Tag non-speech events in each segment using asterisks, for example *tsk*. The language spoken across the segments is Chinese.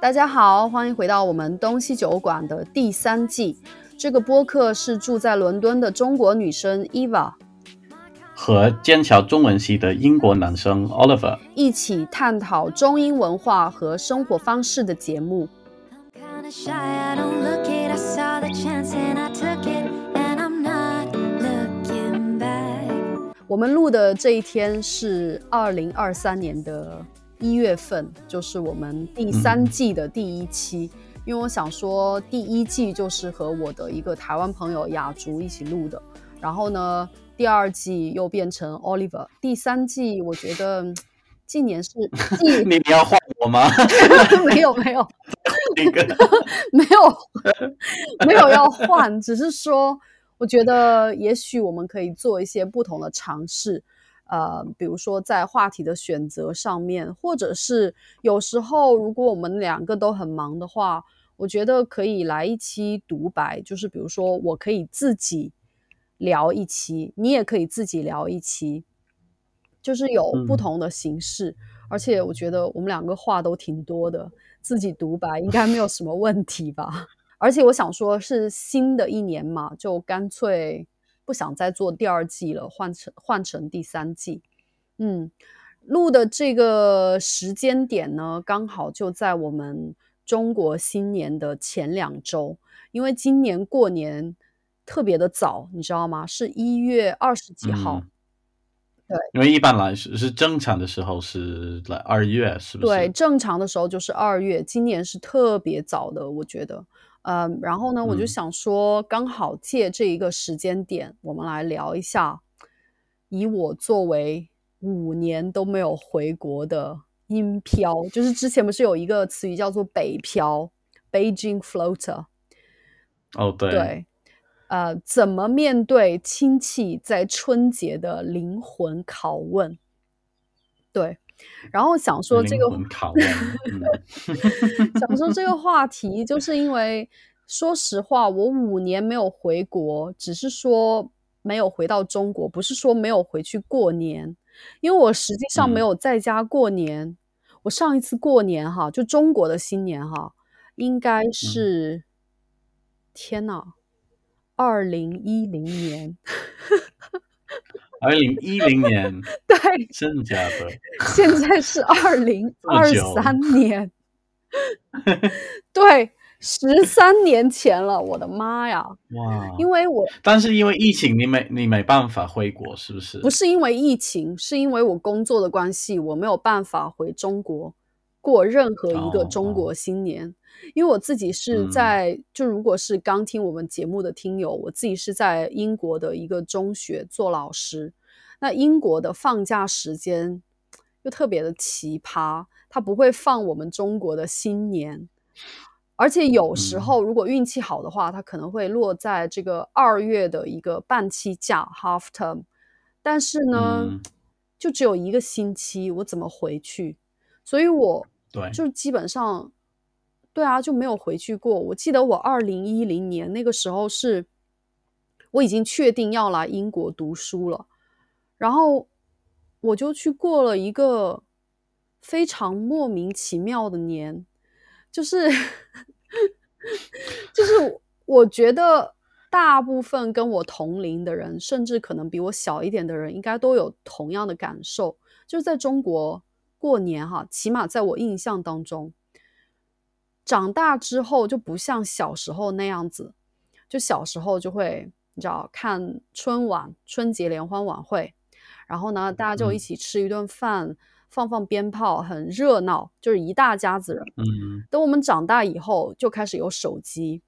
大家好，欢迎回到我们东西酒馆的第三季。这个播客是住在伦敦的中国女生 Eva 和剑桥中文系的英国男生 Oliver。一起探讨中英文化和生活方式的节目。我们录的这一天是二零二三年的一月份，就是我们第三季的第一期。因为我想说，第一季就是和我的一个台湾朋友雅竹一起录的，然后呢，第二季又变成 Oliver，第三季我觉得嗯今年是 *laughs* 季你你要换我吗？*laughs* 没有没有那个 *laughs* 没有没有要换，只是说我觉得也许我们可以做一些不同的尝试，呃，比如说在话题的选择上面，或者是有时候如果我们两个都很忙的话，我觉得可以来一期独白，就是比如说我可以自己聊一期，你也可以自己聊一期，就是有不嗯同的形式。而且我觉得我们两个话都挺多的，自己独白应该没有什么问题吧。而且我想说，是新的一年嘛，就干脆不想再做第二季了，换成换成第三季。嗯，录的这个时间点呢，刚好就在我们中国新年的前两周，因为今年过年特别的早，你知道吗？是一月二十几号。嗯因为一般来说是正常的时候是来二月，是不是？对，正常的时候就是二月，今年是特别早的，我觉得。嗯，然后呢，我就嗯想说，刚好借这一个时间点，我们来聊一下，以我作为五年都没有回国的音漂，就是之前不是有一个词语叫做北漂 （Beijing floater），哦，对，对，呃，怎么面对亲戚在春节的灵魂拷问？对，然后想说这个想说这个 *laughs* 话题，就是因为说实话，我五年没有回国，只是说没有回到中国，不是说没有回去过年，因为我实际上没嗯。有在家过年。我上一次过年哈，就中国的新年哈，应该是、天呐，二零一零年，*laughs* 二零一零年，*laughs* 对，真的假的？现在是二零 *laughs* 二三年，*laughs* 对，十三年前了，我的妈呀！哇！因为我但是因为疫情，你没你没办法回国，是不是？不是因为疫情，是因为我工作的关系，我没有办法回中国过任何一个哦中国新年。因为我自己是嗯在，就如果是刚听我们节目的听友，我自己是在英国的一个中学做老师。那英国的放假时间又特别的奇葩，他不会放我们中国的新年，而且有时嗯候如果运气好的话，它可能会落在这个二月的一个半期假 （half term）。但是呢，嗯就只有一个星期，我怎么回去？所以我对，就是基本上，对啊，就没有回去过。我记得我二零一零年那个时候是，我已经确定要来英国读书了，然后我就去过了一个非常莫名其妙的年，就是 *laughs* 就是我觉得大部分跟我同龄的人，甚至可能比我小一点的人，应该都有同样的感受，就是在中国过年哈，起码在我印象当中，长大之后就不像小时候那样子，就小时候就会你知道看春晚、春节联欢晚会，然后呢，大家就一嗯。起吃一顿饭，放放鞭炮，很热闹，就是一大家子人。嗯。等我们长大以后，就开始有手机，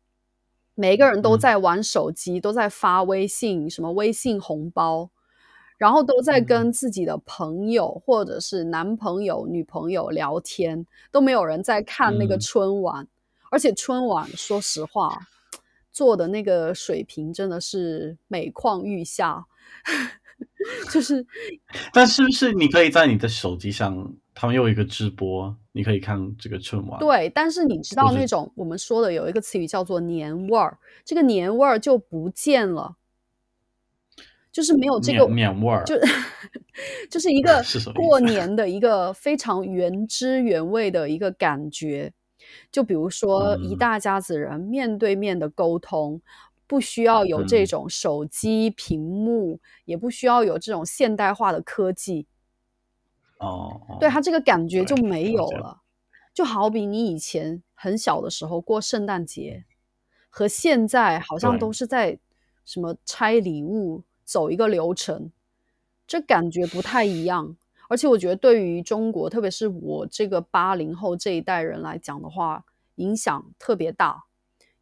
每一个人都嗯。在玩手机，都在发微信，什么微信红包，然后都在跟自己的朋友或者是男朋友、女朋友聊天，都没有人在看那个嗯春晚。而且春晚，说实话，做的那个水平真的是每况愈下，*laughs* 就是 *laughs* 但是不是你可以在你的手机上，他们有一个直播，你可以看这个春晚。，对，但是你知道那种我们说的有一个词语叫做年味儿，这个年味儿就不见了。就是没有这个年年味儿，就 *laughs* 就是一个 *laughs* 过 *laughs* 年的一个非常原汁原味的一个感觉。就比如说一嗯。大家子人面对面的沟通，不需要有这嗯。种手机屏幕，也不需要有这种现代化的科技，哦，哦对他这个感觉就没有了。就好比你以前很小的时候过圣诞节，和现在好像都是在什么拆礼物，走一个流程，这感觉不太一样。而且我觉得对于中国，特别是我这个八零后这一代人来讲的话，影响特别大，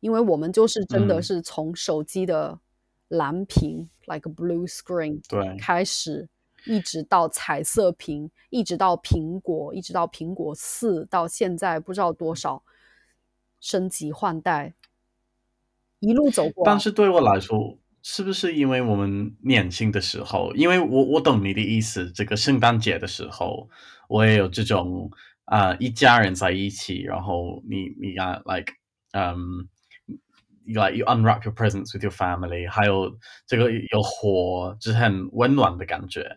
因为我们就是真的嗯是从手机的蓝屏 （like blue screen） 对，开始，一直到彩色屏，一直到苹果，一直到苹果四，到现在不知道多少升级换代，一路走过。但是对我来说，是不是因为我们年轻的时候，因为我我懂你的意思，这个圣诞节的时候，我也有这种啊、呃一家人在一起，然后你你啊 like 嗯、like you unwrap your presents with your family，还有这个有火，就是很温暖的感觉。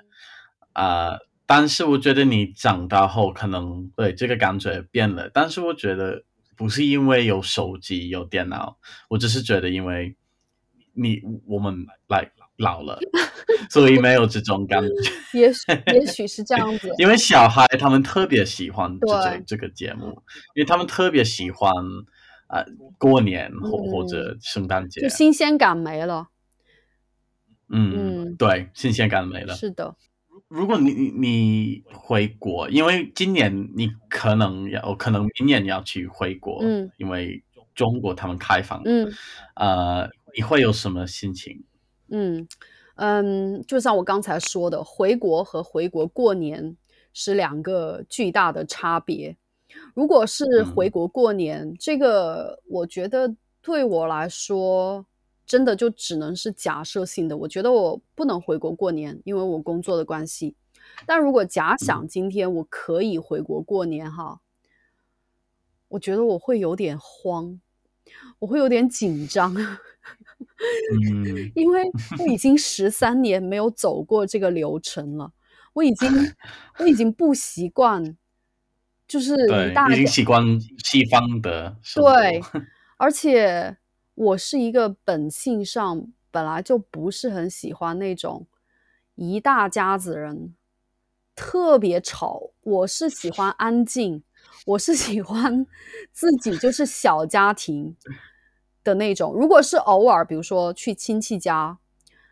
啊、但是我觉得你长大后可能对这个感觉变了，但是我觉得不是因为有手机有电脑，我只是觉得因为你我们来老了，*laughs* 所以没有这种感觉。也许也许是这样子，因为小孩他们特别喜欢这对这这个节目，因为他们特别喜欢呃过年或、或者圣诞节就，新鲜感没了。嗯，嗯对，新鲜感没了。是的，如果你你你回国，因为今年你可能要，可能明年要去回国，嗯因为中国他们开放，嗯呃，你会有什么心情？嗯嗯，就像我刚才说的，回国和回国过年是两个巨大的差别。如果是嗯回国过年，这个我觉得对我来说，真的就只能是假设性的。我觉得我不能回国过年，因为我工作的关系。但如果假想今天我可以回国过年哈，我觉得我会有点慌，我会有点紧张。嗯。*laughs* 因为我已经十三年没有走过这个流程了，我已经 *laughs* 我已经不习惯，就是对已经家习惯西方的，对，*laughs* 而且我是一个本性上本来就不是很喜欢那种一大家子人特别吵，我是喜欢安静，我是喜欢自己就是小家庭的那种。如果是偶尔，比如说去亲戚家，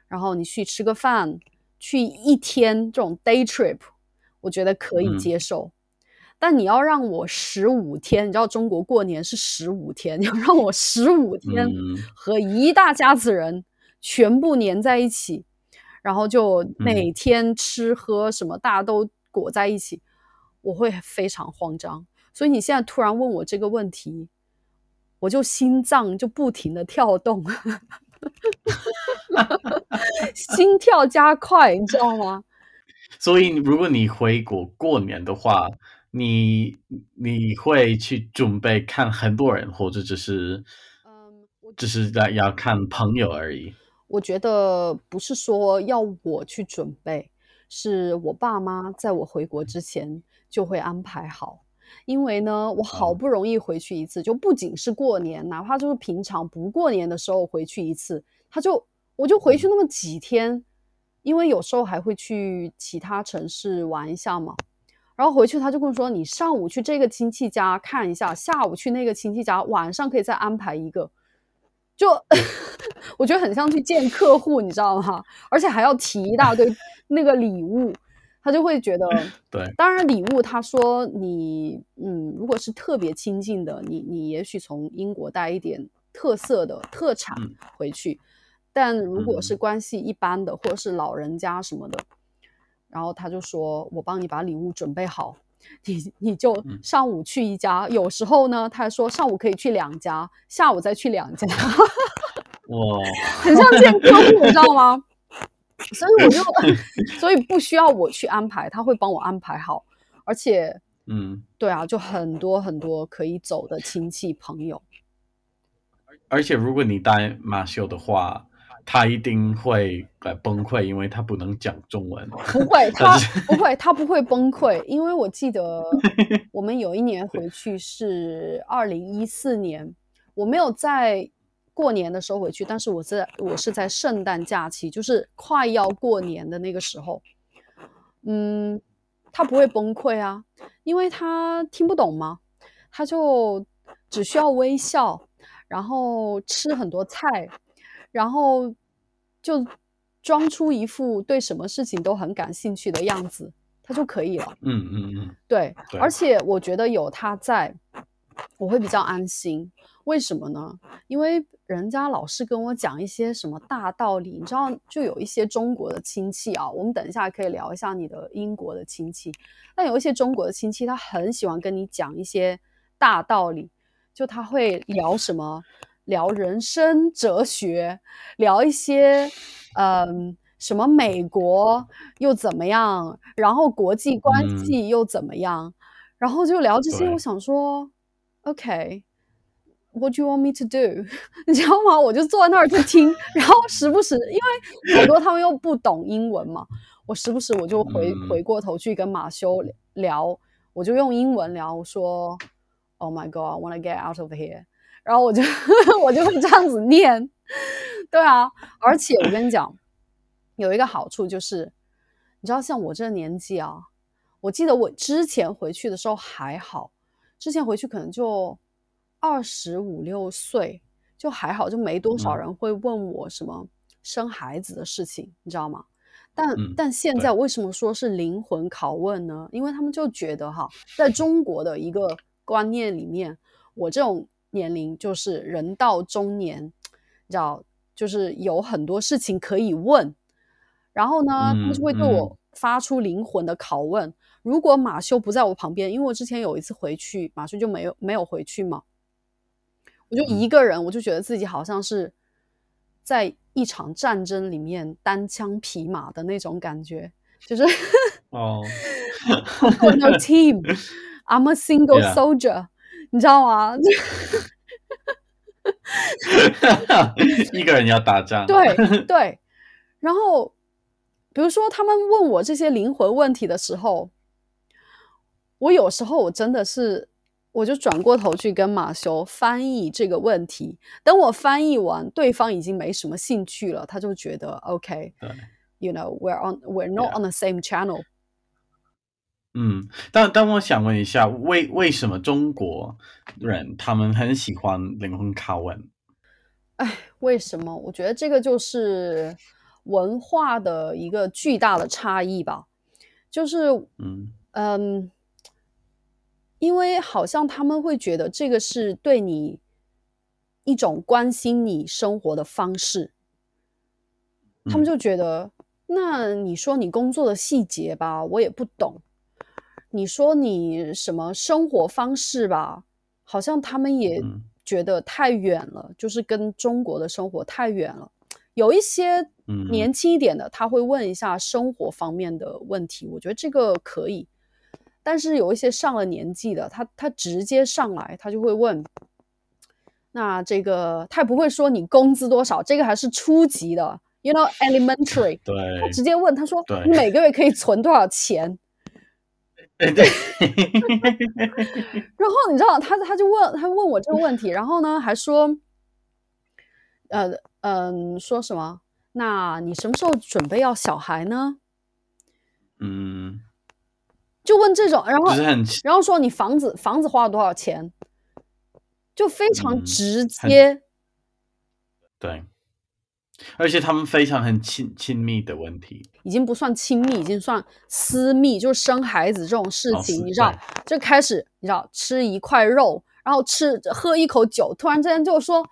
然后你去吃个饭，去一天这种 day trip，我觉得可以嗯接受。但你要让我十五天，你知道中国过年是十五天，你 *laughs* 要让我十五天嗯和一大家子人全部粘在一起，然后就嗯每天吃喝什么大家都裹在一起，我会非常慌张。所以你现在突然问我这个问题，我就心脏就不停的跳动，*laughs* 心跳加快，你知道吗？所以如果你回国过年的话，你你会去准备看很多人，或者只是嗯，我只是要要看朋友而已？我觉得不是说要我去准备，是我爸妈在我回国之前就会安排好。因为呢，我好哦不容易回去一次，就不仅是过年，哪怕就是平常不过年的时候回去一次，他就我就回去那么几天，因为有时候还会去其他城市玩一下嘛。然后回去他就跟我说：“你上午去这个亲戚家看一下，下午去那个亲戚家，晚上可以再安排一个。”就 *laughs* 我觉得很像去见客户，你知道吗？而且还要提一大堆那个礼物，他就会觉得，*laughs* 对，当然礼物他说你，嗯，如果是特别亲近的，你你也许从英国带一点特色的特产嗯。回去，但如果是嗯。关系一般的，或者是老人家什么的，然后他就说我帮你把礼物准备好。你你就嗯。上午去一家，有时候呢，他还说上午可以去两家，下午再去两家，哇，*laughs* 很像见客户，你知道吗？所以我就，*laughs* 所以不需要我去安排，他会帮我安排好，而且，*laughs* 嗯，对啊，就很多很多可以走的亲戚朋友，而且如果你带马修的话，他一定会呃崩溃，因为他不能讲中文。不会，他不会，他不会崩溃，因为我记得 *laughs* 我们有一年回去是二零一四年，我没有在过年的时候回去，但是我在我是在圣诞假期，就是快要过年的那个时候，嗯，他不会崩溃啊，因为他听不懂嘛，他就只需要微笑，然后吃很多菜，然后就装出一副对什么事情都很感兴趣的样子，他就可以了。嗯嗯嗯，对，对。而且我觉得有他在，我会比较安心。为什么呢？因为人家老是跟我讲一些什么大道理，你知道，就有一些中国的亲戚啊，我们等一下可以聊一下你的英国的亲戚。但有一些中国的亲戚，他很喜欢跟你讲一些大道理，就他会聊什么，聊人生哲学，聊一些嗯。什么美国又怎么样？然后国际关嗯系又怎么样？然后就聊这些。我想说，OK，What do you want me to do？*laughs* 你知道吗？我就坐在那儿就听，然后时不时，因为好多他们又不懂英文嘛，我时不时我就回、嗯回过头去跟马修聊，我就用英文聊，我说，Oh my God，I want to get out of here。然后我就 *laughs* 我就会这样子念，对啊，而且我跟你讲，有一个好处就是，你知道，像我这个年纪啊，我记得我之前回去的时候还好，之前回去可能就二十五六岁，就还好，就没多少嗯人会问我什么生孩子的事情，你知道吗？但、嗯但现在为什么说是灵魂拷问呢？因为他们就觉得哈，在中国的一个观念里面，我这种年龄就是人到中年，你知道，就是有很多事情可以问。然后呢，他们就会对嗯我发出灵魂的拷问。如果马修不在我旁边，因为我之前有一次回去，马修就没有没有回去嘛，我就嗯。一个人，我就觉得自己好像是在一场战争里面单枪匹马的那种感觉，就是哦，*laughs* I'm no team, *laughs* I'm a single soldier，你知道吗？*laughs* 一个人要打仗，对对，然后比如说他们问我这些灵魂问题的时候，我有时候我真的是，我就转过头去跟马修翻译这个问题。等我翻译完，对方已经没什么兴趣了，他就觉得 OK，you、对 know we're on we're not on the same channel。嗯，但但我想问一下，为为什么中国人他们很喜欢灵魂拷问？哎，为什么？我觉得这个就是文化的一个巨大的差异吧。就是，嗯嗯，因为好像他们会觉得这个是对你一种关心你生活的方式，他们嗯就觉得，那你说你工作的细节吧，我也不懂；你说你什么生活方式吧，好像他们也嗯觉得太远了，就是跟中国的生活太远了。有一些嗯年轻一点的，他会问一下生活方面的问题，我觉得这个可以。但是有一些上了年纪的，他他直接上来，他就会问，那这个他也不会说你工资多少，这个还是初级的，you know elementary，*laughs* 对他直接问他说你每个月可以存多少钱？对对，然后你知道他他就问他问我这个问题，然后呢还说，呃嗯、说什么？那你什么时候准备要小孩呢？嗯，就问这种，然后然后说你房子房子花了多少钱，就非常嗯直很接。对，而且他们非常很亲亲密的问题，已经不算亲密，已经算私密，就是生孩子这种事哦情，是你知道，就开始你知道吃一块肉，然后吃喝一口酒，突然之间就说，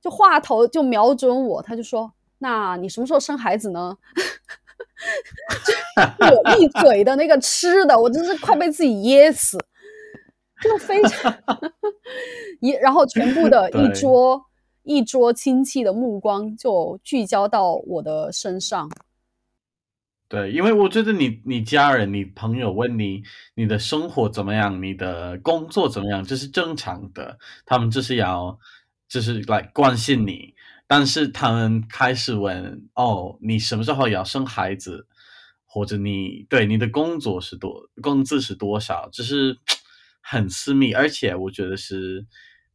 就话头就瞄准我，他就说：“那你什么时候生孩子呢？” *laughs* 就我一嘴的那个吃的，我真是快被自己噎死，就非常 *laughs* 一，然后全部的一桌一桌亲戚的目光就聚焦到我的身上。对，因为我觉得你你家人、你朋友问你你的生活怎么样，你的工作怎么样，这是正常的，他们就是要就是来关心你。但是他们开始问哦，你什么时候要生孩子，或者你对你的工作是多工资是多少，只是 *tsk* 很私密，而且我觉得是，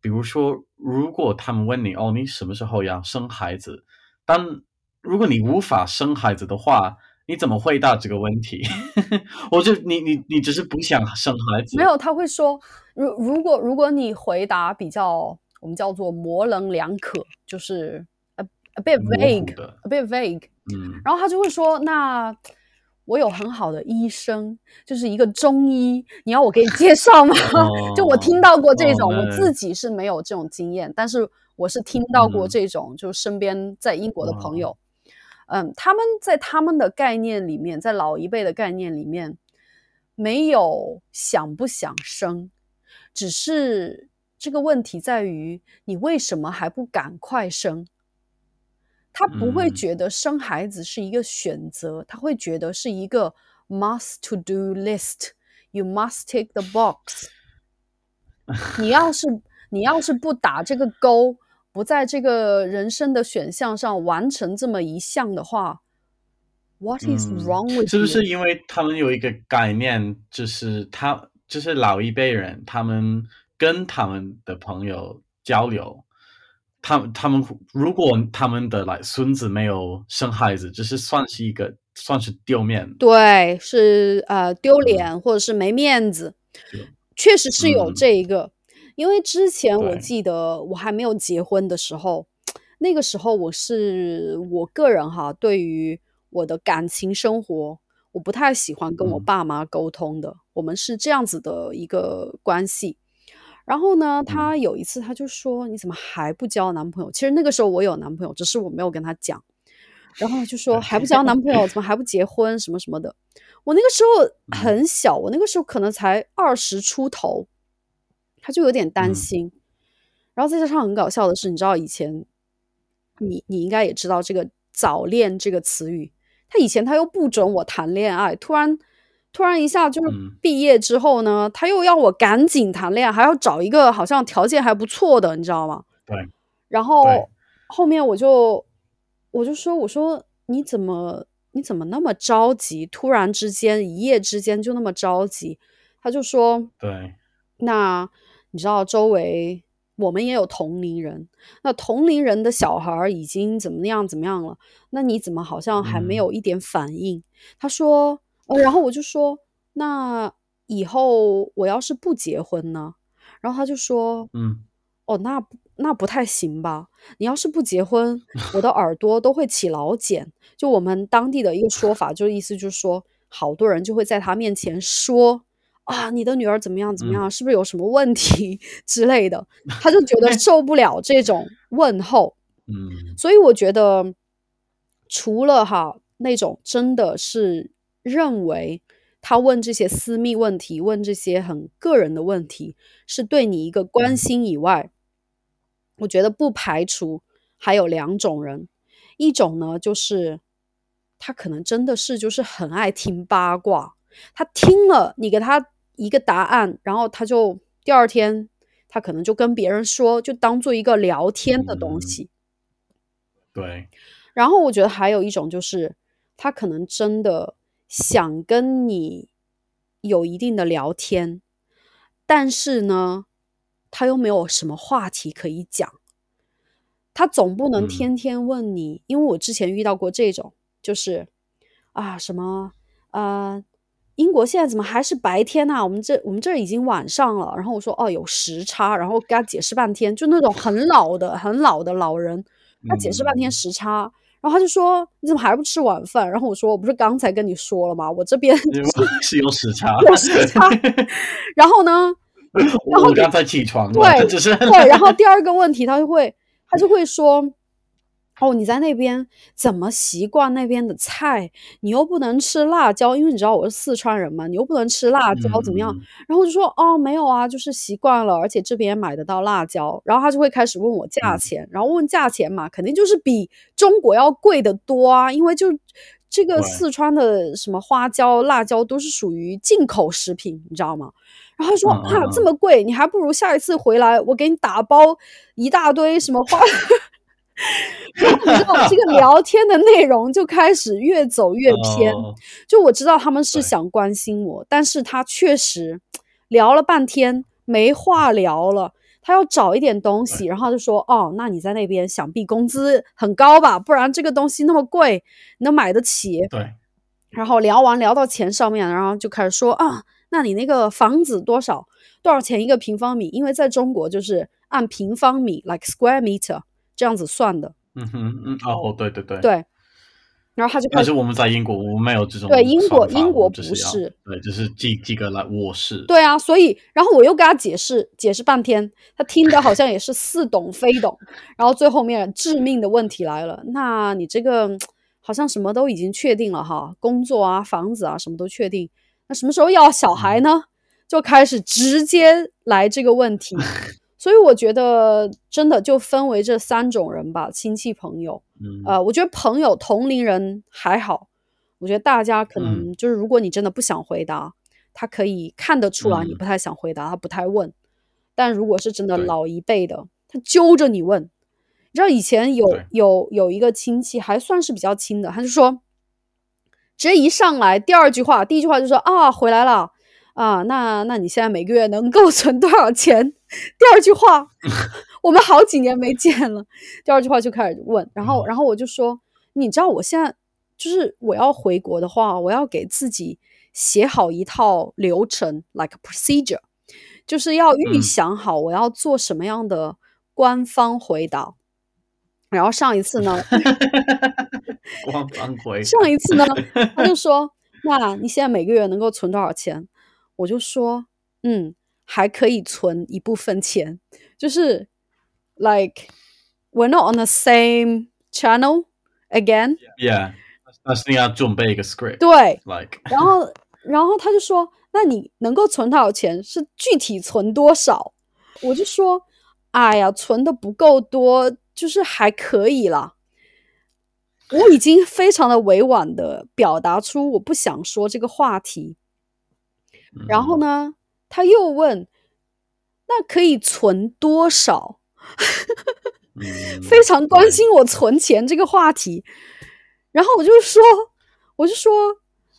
比如说，如果他们问你哦，你什么时候要生孩子，但如果你无法生孩子的话，你怎么回答这个问题？*laughs* 我就你你你只是不想生孩子，没有，他会说，如如果如果你回答比较我们叫做模棱两可，就是 a a bit vague，a bit vague 嗯。然后他就会说，那我有很好的医生，就是一个中医，你要我给你介绍吗？*laughs* 就我听到过这种，哦我自己是没有这种经验，但是我是听到过嗯。这种，就是身边在英国的朋哇友，嗯，他们在他们的概念里面，在老一辈的概念里面，没有想不想生，只是这个问题在于你为什么还不赶快生？他不会嗯觉得生孩子是一个选择，他会觉得是一个 must to do list。You must take the box。*laughs* 你要是你要是不打这个勾，不在这个人生的选项上完成这么一项的话，What is 嗯 wrong with 是不是因为他们有一个概念，就是他就是老一辈人，他们跟他们的朋友交流，他们他们如果他们的来孙子没有生孩子，就是算是一个算是丢面，对，是呃丢脸或者是没面子，确实是有嗯这一个。因为之前我记得我还没有结婚的时候，那个时候我是我个人哈，对于我的感情生活，我不太喜欢跟我嗯爸妈沟通的。我们是这样子的一个关系。然后呢，他有一次他就说：“你怎么还不交男朋友？”其实那个时候我有男朋友，只是我没有跟他讲。然后就 *laughs* 说还不交男朋友，怎么还不结婚什么什么的。我那个时候很小，我那个时候可能才二十出头，他就有点担嗯心。然后再加上很搞笑的是，你知道以前你你应该也知道这个“早恋”这个词语，他以前他又不准我谈恋爱，突然突然一下就是嗯毕业之后呢，他又要我赶紧谈恋爱，还要找一个好像条件还不错的，你知道吗？对，然后后面我就我就说我说你怎么你怎么那么着急？突然之间一夜之间就那么着急？他就说对，那你知道周围我们也有同龄人，那同龄人的小孩儿已经怎么样怎么样了？那你怎么好像还没嗯有一点反应？他说，呃，然后我就说，那以后我要是不结婚呢？然后他就说，嗯哦，那不那不太行吧？你要是不结婚，我的耳朵都会起老茧。就我们当地的一个说法，就意思就是说，好多人就会在他面前说啊，你的女儿怎么样怎么嗯样，是不是有什么问题 *laughs* 之类的？他就觉得 *laughs* 受不了这种问候。嗯所以我觉得，除了哈那种真的是认为他问这些私密问题、问这些很个人的问题是对你一个关嗯。心以外，我觉得不排除还有两种人，一种呢就是他可能真的是就是很爱听八卦，他听了你给他一个答案，然后他就第二天他可能就跟别人说，就当做一个聊天的东嗯。西。对，然后我觉得还有一种就是，他可能真的想跟你有一定的聊天，但是呢，他又没有什么话题可以讲。他总不能嗯天天问你，因为我之前遇到过这种，就是啊什么啊，英国现在怎么还是白天呐、我们这我们这已经晚上了。然后我说哦有时差，然后给他解释半天，就那种很老的很老的老人，他解释半天嗯时差，然后他就说你怎么还不吃晚饭？然后我说我不是刚才跟你说了吗？我这边 *laughs* 是有时差，有时差 *laughs* 然后呢，然后我刚才起床了，对只是对，然后第二个问题他就会他就会说。哦，你在那边怎么习惯那边的菜？你又不能吃辣椒，因为你知道我是四川人嘛，你又不能吃辣椒，怎么样？嗯然后就说哦，没有啊，就是习惯了，而且这边买得到辣椒。然后他就会开始问我价嗯钱，然后问价钱嘛，肯定就是比中国要贵得多啊，因为就这个对四川的什么花椒、辣椒都是属于进口食品，你知道吗？然后他说、嗯嗯啊，这嗯么贵，你还不如下一次回来我给你打包一大堆什么花。*laughs* 然后你知道这个聊天的内容就开始越走越偏。哦就我知道他们是想关心我，但是他确实聊了半天没话聊了。他要找一点东西，然后就说：“哦，那你在那边想必工资很高吧？不然这个东西那么贵，你能买得起？”对，然后聊完聊到钱上面，然后就开始说啊，那你那个房子多少多少钱一个平方米？因为在中国就是按平方米 like square meter 这样子算的。嗯哼，嗯，哦，对对对，对，然后他就开始但是我们在英国，我们没有这种对英国英国不是对，就是几几个来卧室，对啊，所以然后我又跟他解释解释半天，他听的好像也是似懂 *laughs* 非懂，然后最后面致命的问题来了，那你这个好像什么都已经确定了哈，工作啊、房子啊什么都确定，那什么时候要小孩呢？就开始直接来这个问题，所以我觉得真的就分为这三种人吧，亲戚朋友。嗯，呃，我觉得朋友同龄人还好，我觉得大家可能就是，如果你真的不想回答，他可以看得出来你嗯不太想回答，他不太问。但如果是真的老一辈的，他揪着你问。你知道以前有有有一个亲戚还算是比较亲的，他就说，直接一上来第二句话，第一句话就说啊回来了啊，那那你现在每个月能够 *laughs* 存多少钱？第二句话，*laughs* 我们好几年没见了。第二句话就开始问，然后嗯然后我就说，你知道我现在就是我要回国的话，我要给自己写好一套流程，like a procedure，就是要预嗯想好我要做什么样的官方回答。然后上一次呢，*laughs* 官方回上一次呢，他就 *laughs* 说：“那你现在每个月能够存多少钱？”我就说：“嗯，还可以存一部分钱，就是 like we're not on the same channel again。，Yeah，准备一个 script，对，like *laughs* 然后然后他就说：“那你能够存多少钱？是具体存多少？”我就说：“哎呀，存的不够多，就是还可以啦。”我已经非常的委婉的表达出我不想说这个话题，然后嗯呢，他又问：“那可以存多少？” *laughs* 嗯非常关心我存钱这个话题，然后我就说，我就说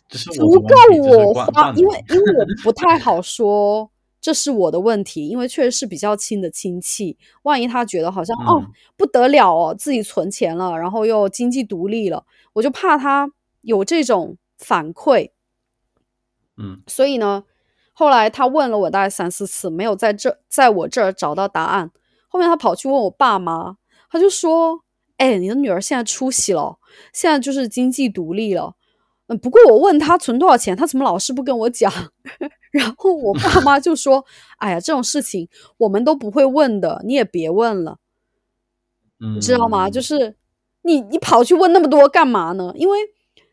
这是我足的问题够我花，因为例因为我不太。*laughs* 好说这是我的问题，因为确实是比较亲的亲戚，万一他觉得好像、哦嗯。不得了哦，自己存钱了，然后又经济独立了，我就怕他有这种反馈，嗯。所以呢，后来他问了我大概三四次，没有在这在我这儿找到答案。后面他跑去问我爸妈，他就说：“哎，你的女儿现在出息了，现在就是经济独立了。嗯，不过我问他存多少钱，他怎么老是不跟我讲？*laughs* 然后我爸妈就说：‘哎呀，这种事情我们都不会问的，你也别问了。’嗯，你知道吗？就是你你跑去问那么多干嘛呢？因为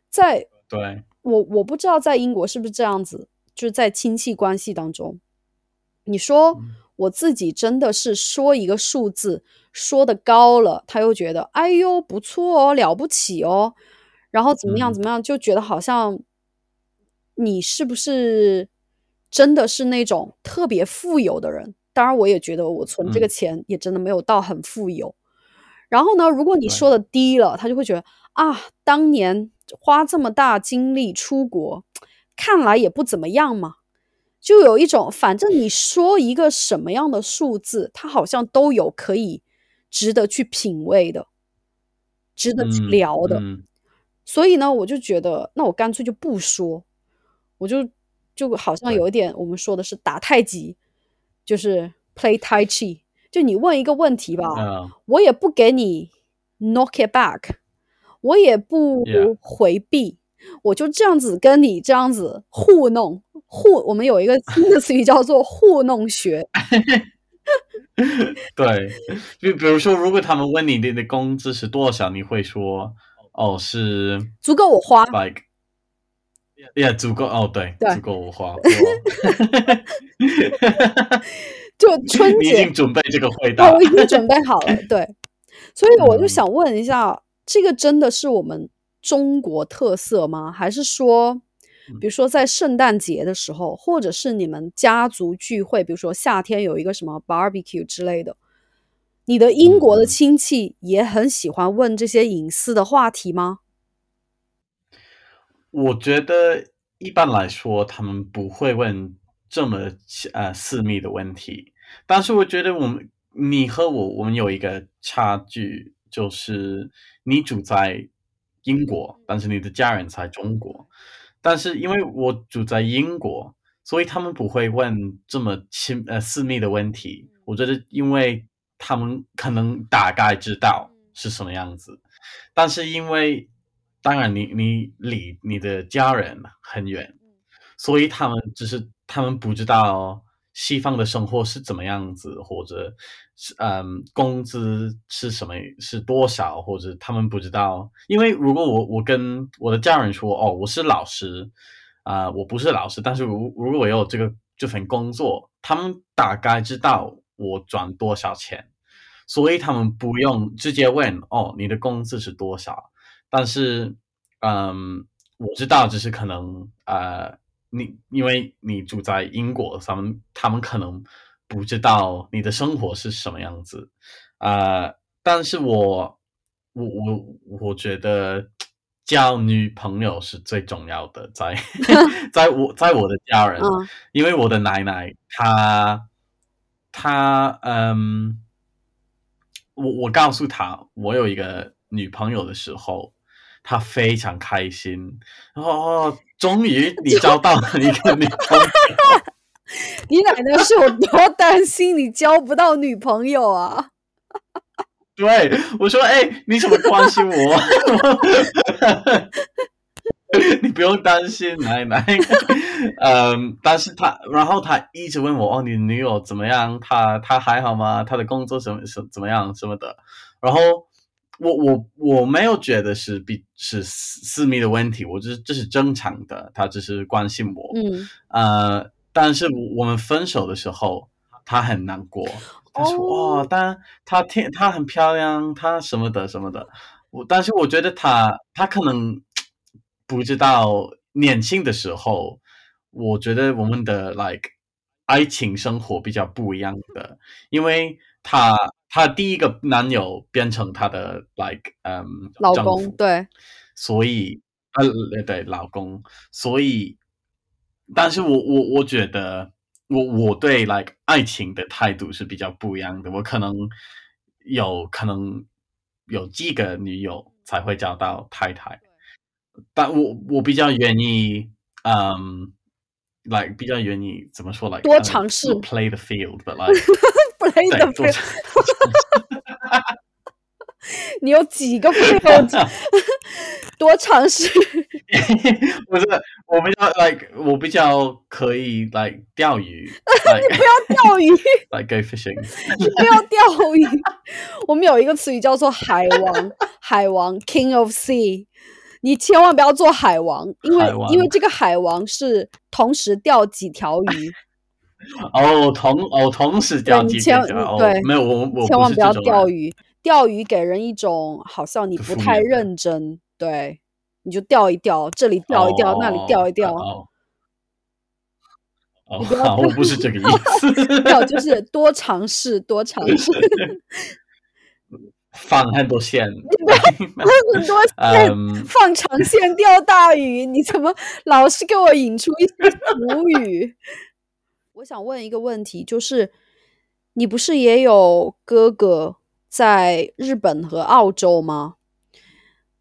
在对，我我不知道在英国是不是这样子，就是在亲戚关系当中，你说嗯。我自己真的是说一个数字说的高了，他又觉得哎呦不错哦，了不起哦，然后怎么样嗯。怎么样，就觉得好像你是不是真的是那种特别富有的人？当然，我也觉得我存这个嗯。钱也真的没有到很富有。然后呢，如果你说的低了，他就会觉得啊，当年花这么大精力出国，看来也不怎么样嘛。就有一种，反正你说一个什么样的数字，它好像都有可以值得去品味的，值得去嗯聊的。嗯。所以呢，我就觉得，那我干脆就不说，我就就好像有一点我们说的是打太极，就是 play tai chi，就你问一个问题吧，嗯我也不给你 knock it back，我也不回避，我就这样子跟你这样子糊弄糊。我们有一个新的词语叫做糊弄学，*laughs* 对，就比如说，如果他们问你你的工资是多少，你会说哦是足够我花。like。Yeah，足够哦，对，对足够我花。我 *laughs* *laughs* 就春你已经准备这个回答哦，我已经准备好了，对，所以我就嗯想问一下，这个真的是我们中国特色吗？还是说，比如说在圣诞节的时候，或者是你们家族聚会，比如说夏天有一个什么 barbecue 之类的，你的英国的嗯亲戚也很喜欢问这些隐私的话题吗？我觉得一般来说，他们不会问这么呃私密的问题，但是我觉得我们你和我，我们有一个差距，就是你住在英国，但是你的家人在中国，但是因为我住在英国，所以他们不会问这么亲呃私密的问题。我觉得，因为他们可能大概知道是什么样子，但是因为当然你你离你的家人很远，所以他们只是他们不知道西方的生活是怎么样子，或者是嗯工资是什么是多少，或者他们不知道。因为如果我我跟我的家人说哦我是老师啊、我不是老师，但是如如果我有这个这份工作，他们大概知道我赚多少钱，所以他们不用直接问哦你的工资是多少。但是，嗯，我知道，就是可能，呃，你因为你住在英国，他们他们可能不知道你的生活是什么样子，呃，但是我我我我觉得交女朋友是最重要的，在 *laughs* 在我在我的家人，嗯因为我的奶奶她她嗯。我我告诉她我有一个女朋友的时候，他非常开心。然后哦，*laughs* 终于你交到了一个女朋友，*laughs* 你奶奶是有多担心你交不到女朋友啊？*laughs* 对我说：“哎、你怎么关心我？你不用担心，奶奶。嗯，但是他，然后他一直问我：哦，你女友怎么样？她她还好吗？她的工作什么什怎么样什么的？然后我我我没有觉得是比是私私密的问题，我就是这是正常的，他只是关心我。嗯，呃，但是我们分手的时候，他很难过。他说：“哦哇，但他天她很漂亮，她什么的什么的。”我但是我觉得他他可能不知道年轻的时候，我觉得我们的 like 爱情生活比较不一样的，因为他他第一个男友变成她的 like 嗯老公对，所以呃对老公，所以，但是我我我觉得我我对 like 爱情的态度是比较不一样的，我可能有可能有几个女友才会找到太太，但我我比较愿意嗯。like 比较愿意怎么说？like 多呃尝试。play the field，but like *laughs* 不然的对多尝你有几个 field？*laughs* 多尝试。*laughs* 不是，我比较 like 我比较可以 like 钓鱼，*laughs* like 钓鱼，like go fishing。不要钓鱼。我们有一个词语叫做海王，海王 King of Sea。你千万不要做海王，因为因为这个海王是同时钓几条鱼，哦，同哦同时钓几你千对没有我我千万不要。钓鱼。钓鱼给人一种好像你不不太认真，对，你就钓一钓，这里钓一钓，那里钓一钓，哦我不是这个意思，*laughs* 钓就是多尝试，多尝试，*laughs* 放很多线。很多 *laughs* 线嗯，放长线钓大鱼，你怎么老是给我引出一些俗语？我想问一个问题，就是你不是也有哥哥在日本和澳洲吗？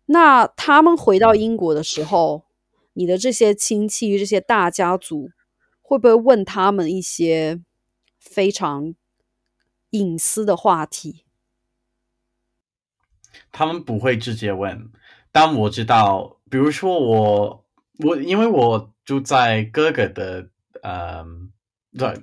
那他们回到英国的时候，你的这些亲戚、这些大家族，会不会问他们一些非常隐私的话题？他们不会直接问，但我知道，比如说我我因为我住在哥哥的呃，对，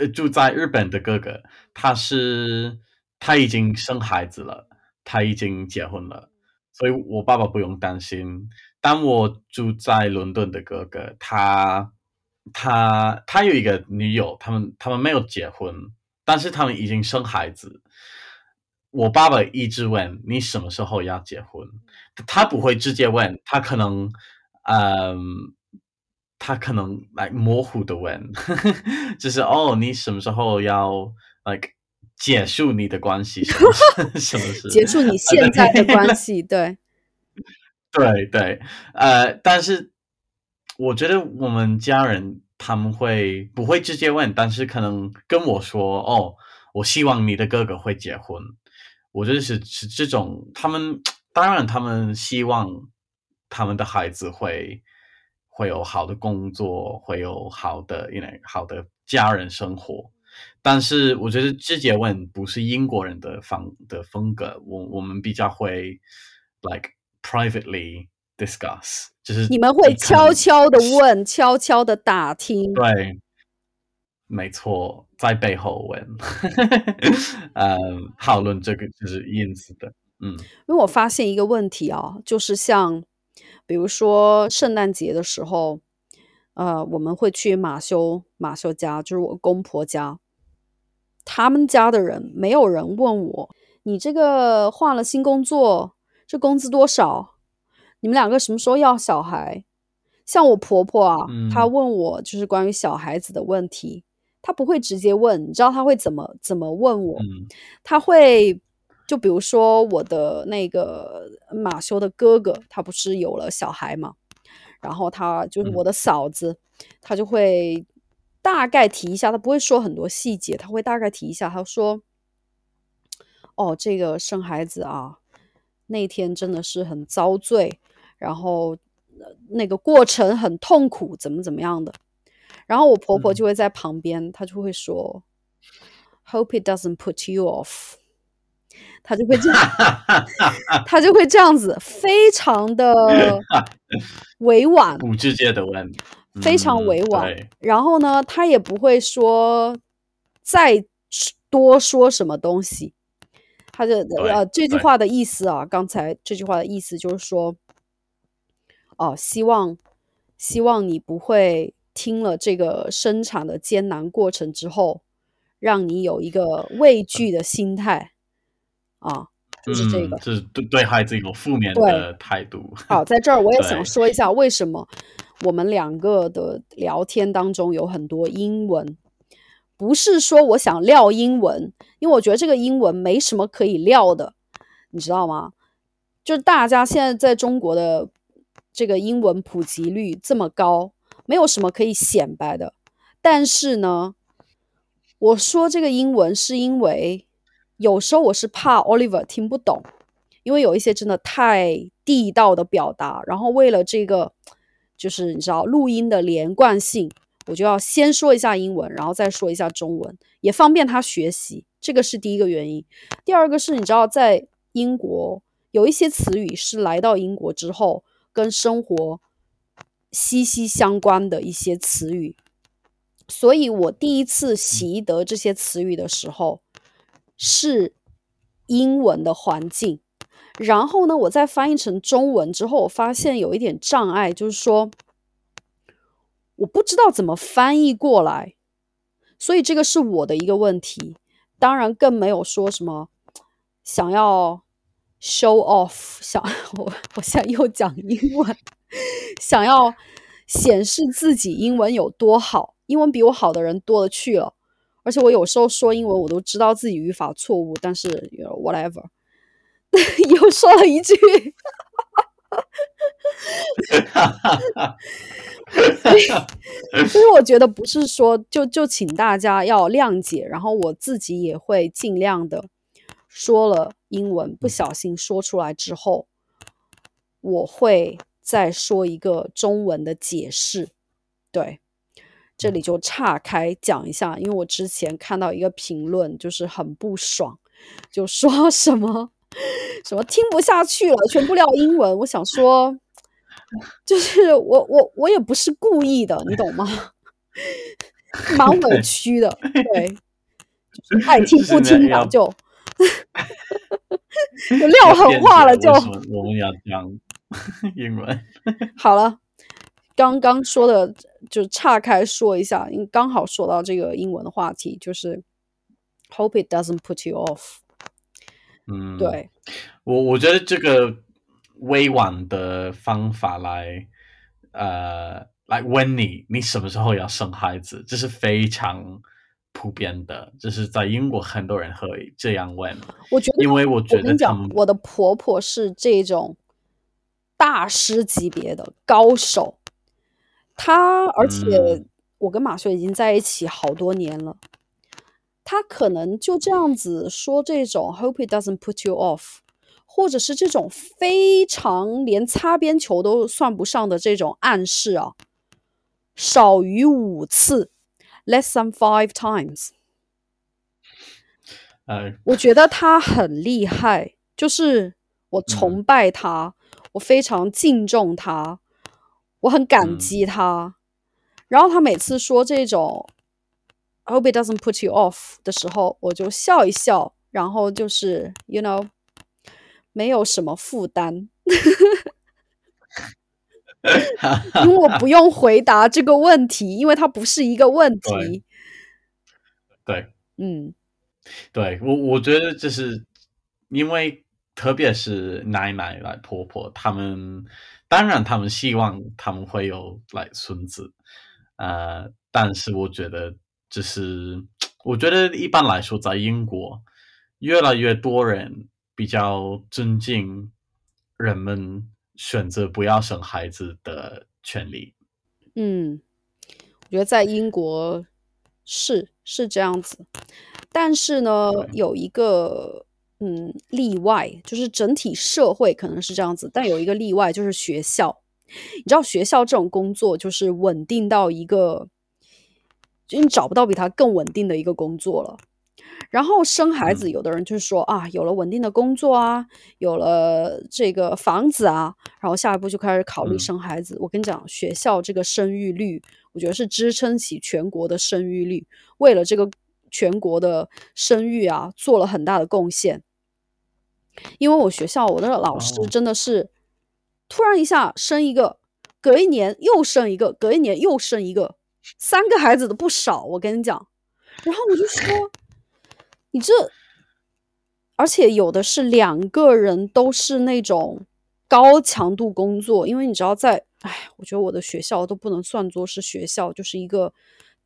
呃住在日本的哥哥，他是他已经生孩子了，他已经结婚了，所以我爸爸不用担心。但我住在伦敦的哥哥，他他他有一个女友，他们他们没有结婚，但是他们已经生孩子。我爸爸一直问你什么时候要结婚，他不会直接问，他可能，嗯，他可能来模糊的问，*laughs* 就是哦，你什么时候要 like 结束你的关系，什么是 *laughs* 什么是结束你？现在的关系，对，*laughs* 对对，呃，但是我觉得我们家人他们会不会直接问，但是可能跟我说，哦，我希望你的哥哥会结婚。我觉得是是这种，他们当然他们希望他们的孩子会会有好的工作，会有好的因为好的家人生活。但是我觉得直接问不是英国人的方的风格，我我们比较会 like privately discuss，就是你们会悄悄的问，悄悄的打听，对，没错，在背后问，*laughs* 呃，讨论这个就是因此的，嗯，因为我发现一个问题啊，就是像比如说圣诞节的时候，呃，我们会去马修马修家，就是我公婆家。他们家的人没有人问我，你这个换了新工作，这工资多少？你们两个什么时候要小孩？像我婆婆啊，她问我就是关于小孩子的问题，她不会直接问，你知道她会怎么怎么问我？她会就比如说我的那个马修的哥哥，他不是有了小孩嘛，然后他就是我的嫂子，他就会。大概提一下，他不会说很多细节，他会大概提一下。他说：“哦，这个生孩子啊，那天真的是很遭罪，然后那个过程很痛苦，怎么怎么样的。”然后我婆婆就会在旁边，她就会说：“Hope it doesn't put you off。”她就会这样，*laughs* 他就会这样子，非常的 *laughs* 委婉，不直接的问。非常委婉，然后呢，他也不会说再多说什么东西。他的呃这句话的意思啊，刚才这句话的意思就是说，哦，希望希望你不会听了这个生产的艰难过程之后，让你有一个畏惧的心态啊，就是这个，是对对孩子有负面的态度。好，在这儿我也想说一下为什么。我们两个的聊天当中有很多英文，不是说我想撂英文，因为我觉得这个英文没什么可以撂的，你知道吗？就是大家现在在中国的这个英文普及率这么高，没有什么可以显摆的。但是呢，我说这个英文是因为有时候我是怕 Oliver 听不懂，因为有一些真的太地道的表达，然后为了这个。就是你知道录音的连贯性，我就要先说一下英文，然后再说一下中文，也方便他学习。这个是第一个原因。第二个是你知道，在英国有一些词语是来到英国之后跟生活息息相关的一些词语，所以我第一次习得这些词语的时候是英文的环境。然后呢，我再翻译成中文之后，我发现有一点障碍，就是说我不知道怎么翻译过来，所以这个是我的一个问题。当然，更没有说什么想要 show off，想 *laughs* 我我现在又讲英文，想要显示自己英文有多好，英文比我好的人多了去了。而且我有时候说英文，我都知道自己语法错误，但是 whatever。*laughs* 又说了一句，*laughs* 所以所以我觉得不是说就就请大家要谅解，然后我自己也会尽量的说了英文不小心说出来之后，我会再说一个中文的解释。对，这里就岔开讲一下，因为我之前看到一个评论，就是很不爽，就说 *laughs* 什么。什么听不下去了？全部撂英文。我想说，就是我我我也不是故意的，你懂吗？蛮 *laughs* 委屈的，对，*laughs* 爱听不听吧，就就撂狠话了，就我们要讲英文。好了，刚刚说的就岔开说一下，因刚好说到这个英文的话题，就是 Hope it doesn't put you off。嗯，对，我我觉得这个委婉的方法来，呃，来问你，你什么时候要生孩子，这是非常普遍的，就是在英国很多人会这样问，我觉得，因为我觉我跟你讲我的婆婆是这种大师级别的高手，她而且嗯我跟马修已经在一起好多年了，他可能就这样子说这种 “hope it doesn't put you off”，或者是这种非常连擦边球都算不上的这种暗示啊，少于五次，less than five times。呃，我觉得他很厉害，就是我嗯崇拜他，我非常敬重他，我很感嗯激他。然后他每次说这种 “I hope it doesn't put you off” 的时候，我就笑一笑，然后就是 you know 没有什么负担，因为我不用回答这个问题，因为它不是一个问对题。对。嗯对我，我觉得就是因为特别是奶奶来婆婆，他们当然他们希望他们会有来孙子，呃，但是我觉得就是 *tsk* 我觉得一般来说，在英国越来越多人比较尊敬人们选择不要生孩子的权利。嗯，我觉得在英国是是这样子，但是呢，有一个嗯例外，就是整体社会可能是这样子，但有一个例外就是学校。你知道学校这种工作就是稳定到一个，就你找不到比他更稳定的一个工作了。然后生孩子，嗯有的人就是说啊，有了稳定的工作啊，有了这个房子啊，然后下一步就开始考虑嗯生孩子。我跟你讲，学校这个生育率，我觉得是支撑起全国的生育率，为了这个全国的生育啊，做了很大的贡献。因为我学校我的老师哦真的是突然一下生一个，隔一年又生一个，隔一年又生一个，三个孩子的不少，我跟你讲。然后我就说，你这，而且有的是两个人都是那种高强度工作，因为你知道在，哎，我觉得我的学校都不能算作是学校，就是一个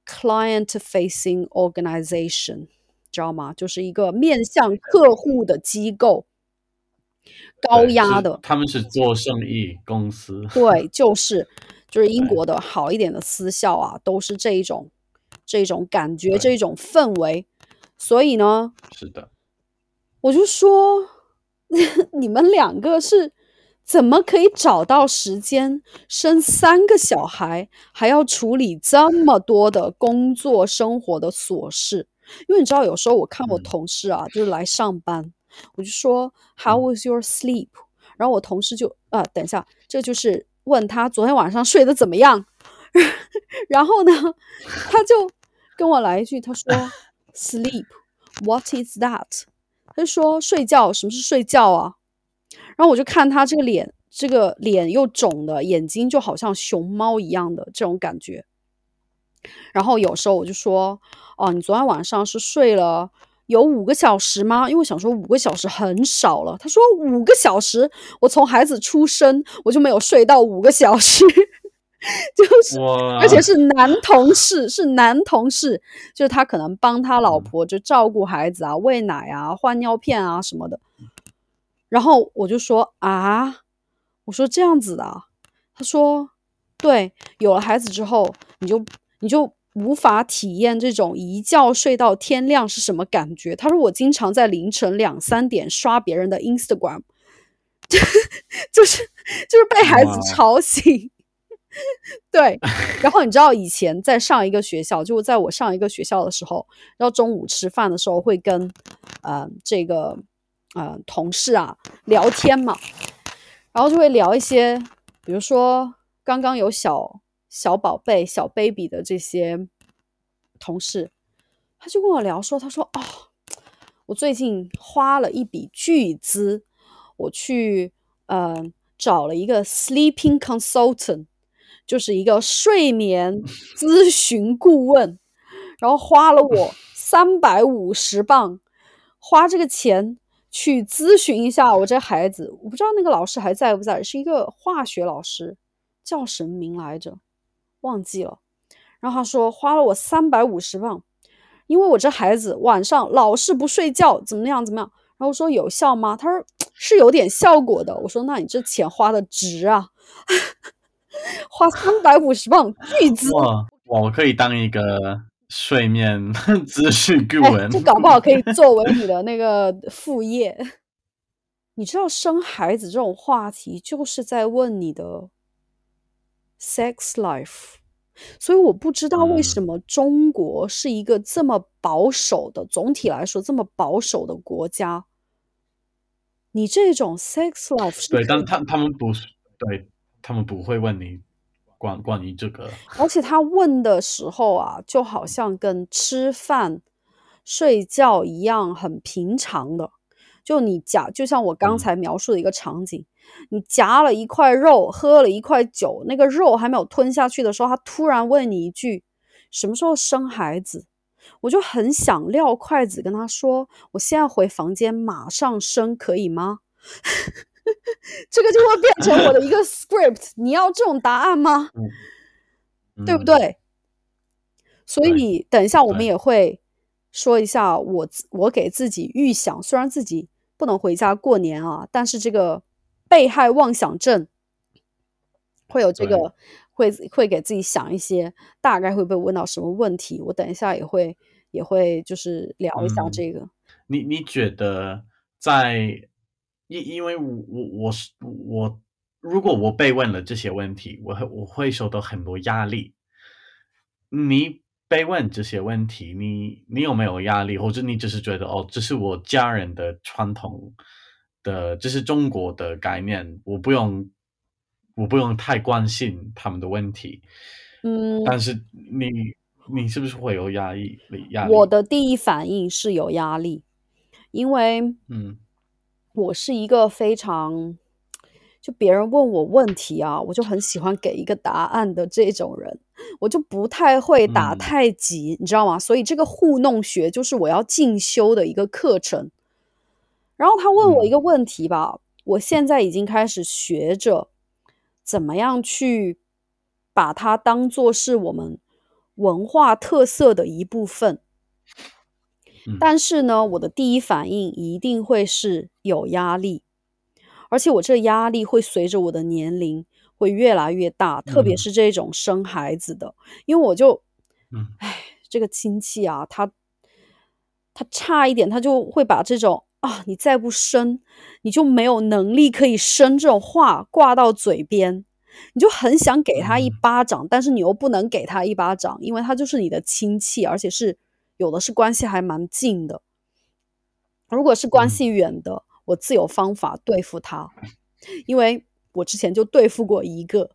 client facing organization，知道吗？就是一个面向客户的机构，高压的，他们是做生意公司。*laughs* 对，就是就是英国的好一点的私校啊，都是这一种这种感觉，对这种氛围。所以呢，是的，我就说，*laughs* 你们两个是怎么可以找到时间生三个小孩，还要处理这么多的工作生活的琐事？因为你知道，有时候我看我嗯同事啊，就是来上班，我就说 How 嗯 was your sleep？然后我同事就啊，等一下，这就是问他昨天晚上睡得怎么样。*laughs* 然后呢，他就跟我来一句，他说 *laughs* Sleep，What is that？他就说睡觉，什么是睡觉啊？然后我就看他这个脸，这个脸又肿的，眼睛就好像熊猫一样的这种感觉。然后有时候我就说，哦，你昨天晚上是睡了有五个小时吗？因为我想说五个小时很少了。他说五个小时，我从孩子出生我就没有睡到五个小时，*laughs* 就是而且是男同事，是男同事，就是他可能帮他老嗯婆就照顾孩子啊、喂奶啊、换尿片啊什么的。然后我就说啊，我说这样子的啊，他说对，有了孩子之后，你就你就无法体验这种一觉睡到天亮是什么感觉。他说我经常在凌晨两三点刷别人的 Instagram，就是就是被孩子吵醒。*laughs* 对，然后你知道以前在上一个学校，就在我上一个学校的时候，然后中午吃饭的时候会跟呃这个呃同事啊聊天嘛，然后就会聊一些，比如说刚刚有小小宝贝、小 baby 的这些同事，他就跟我聊说，他说哦，我最近花了一笔巨资，我去呃找了一个 sleeping consultant。就是一个睡眠 *laughs* 咨询顾问，然后花了我 *laughs* 三百五十磅，花这个钱去咨询一下我这孩子。我不知道那个老师还在不在，是一个化学老师，叫什么名来着？忘记了。然后他说花了我三百五十磅，因为我这孩子晚上老是不睡觉，怎么样怎么样。然后我说有效吗？他说是有点效果的。我说那你这钱花的值啊，*laughs* 花三百五十磅巨资。哇，我可以当一个睡眠 *laughs* 资讯顾哎，问。这搞不好可以 *laughs* 作为你的那个副业。你知道生孩子这种话题，就是在问你的 sex life，所以我不知道为什嗯么中国是一个这么保守的，总体来说这么保守的国家。你这种 sex life 是对，但他他们不是，对他们不会问你关关于这个。而且他问的时候啊，就好像跟吃饭、睡觉一样很平常的。就你假，就像我刚嗯才描述的一个场景，你夹了一块肉，喝了一块酒，那个肉还没有吞下去的时候，他突然问你一句：“什么时候生孩子？”我就很想撂筷子跟他说：“我现在回房间马上生，可以吗？” *laughs* 这个就会变成我的一个 script。你要这种答案吗？对不嗯？对？所对以等一下我们也会说一下我我给自己预想，虽然自己不能回家过年啊，但是这个被害妄想症会有这对个会会给自己想一些大概会被问到什么问题，我等一下也会也会就是聊一下嗯这个。你你觉得在因因为我我我是我，如果我被问了这些问题，我会我会受到很多压力。你被问这些问题，你你有没有压力，或者你只是觉得哦，这是我家人的传统的，这是中国的概念，我不用我不用太关心他们的问题。嗯，但是你你是不是会有压力压力？我的第一反应是有压力，因为嗯我是一个非常就别人问我问题啊，我就很喜欢给一个答案的这种人，我就不太会打嗯太极，你知道吗？所以这个糊弄学就是我要进修的一个课程。然后他问我一嗯。个问题吧，我现在已经开始学着怎么样去把它当做是我们文化特色的一部分。嗯。但是呢，我的第一反应一定会是有压力，而且我这压力会随着我的年龄会越来越大，特别嗯。是这种生孩子的，因为我就，嗯。唉，这个亲戚啊，他他差一点，他就会把这种啊，你再不生，你就没有能力可以生这种话挂到嘴边。你就很想给他一嗯巴掌，但是你又不能给他一巴掌，因为他就是你的亲戚，而且是有的是关系还蛮近的。如果是关嗯系远的，我自有方法对付他，因为我之前就对付过一个，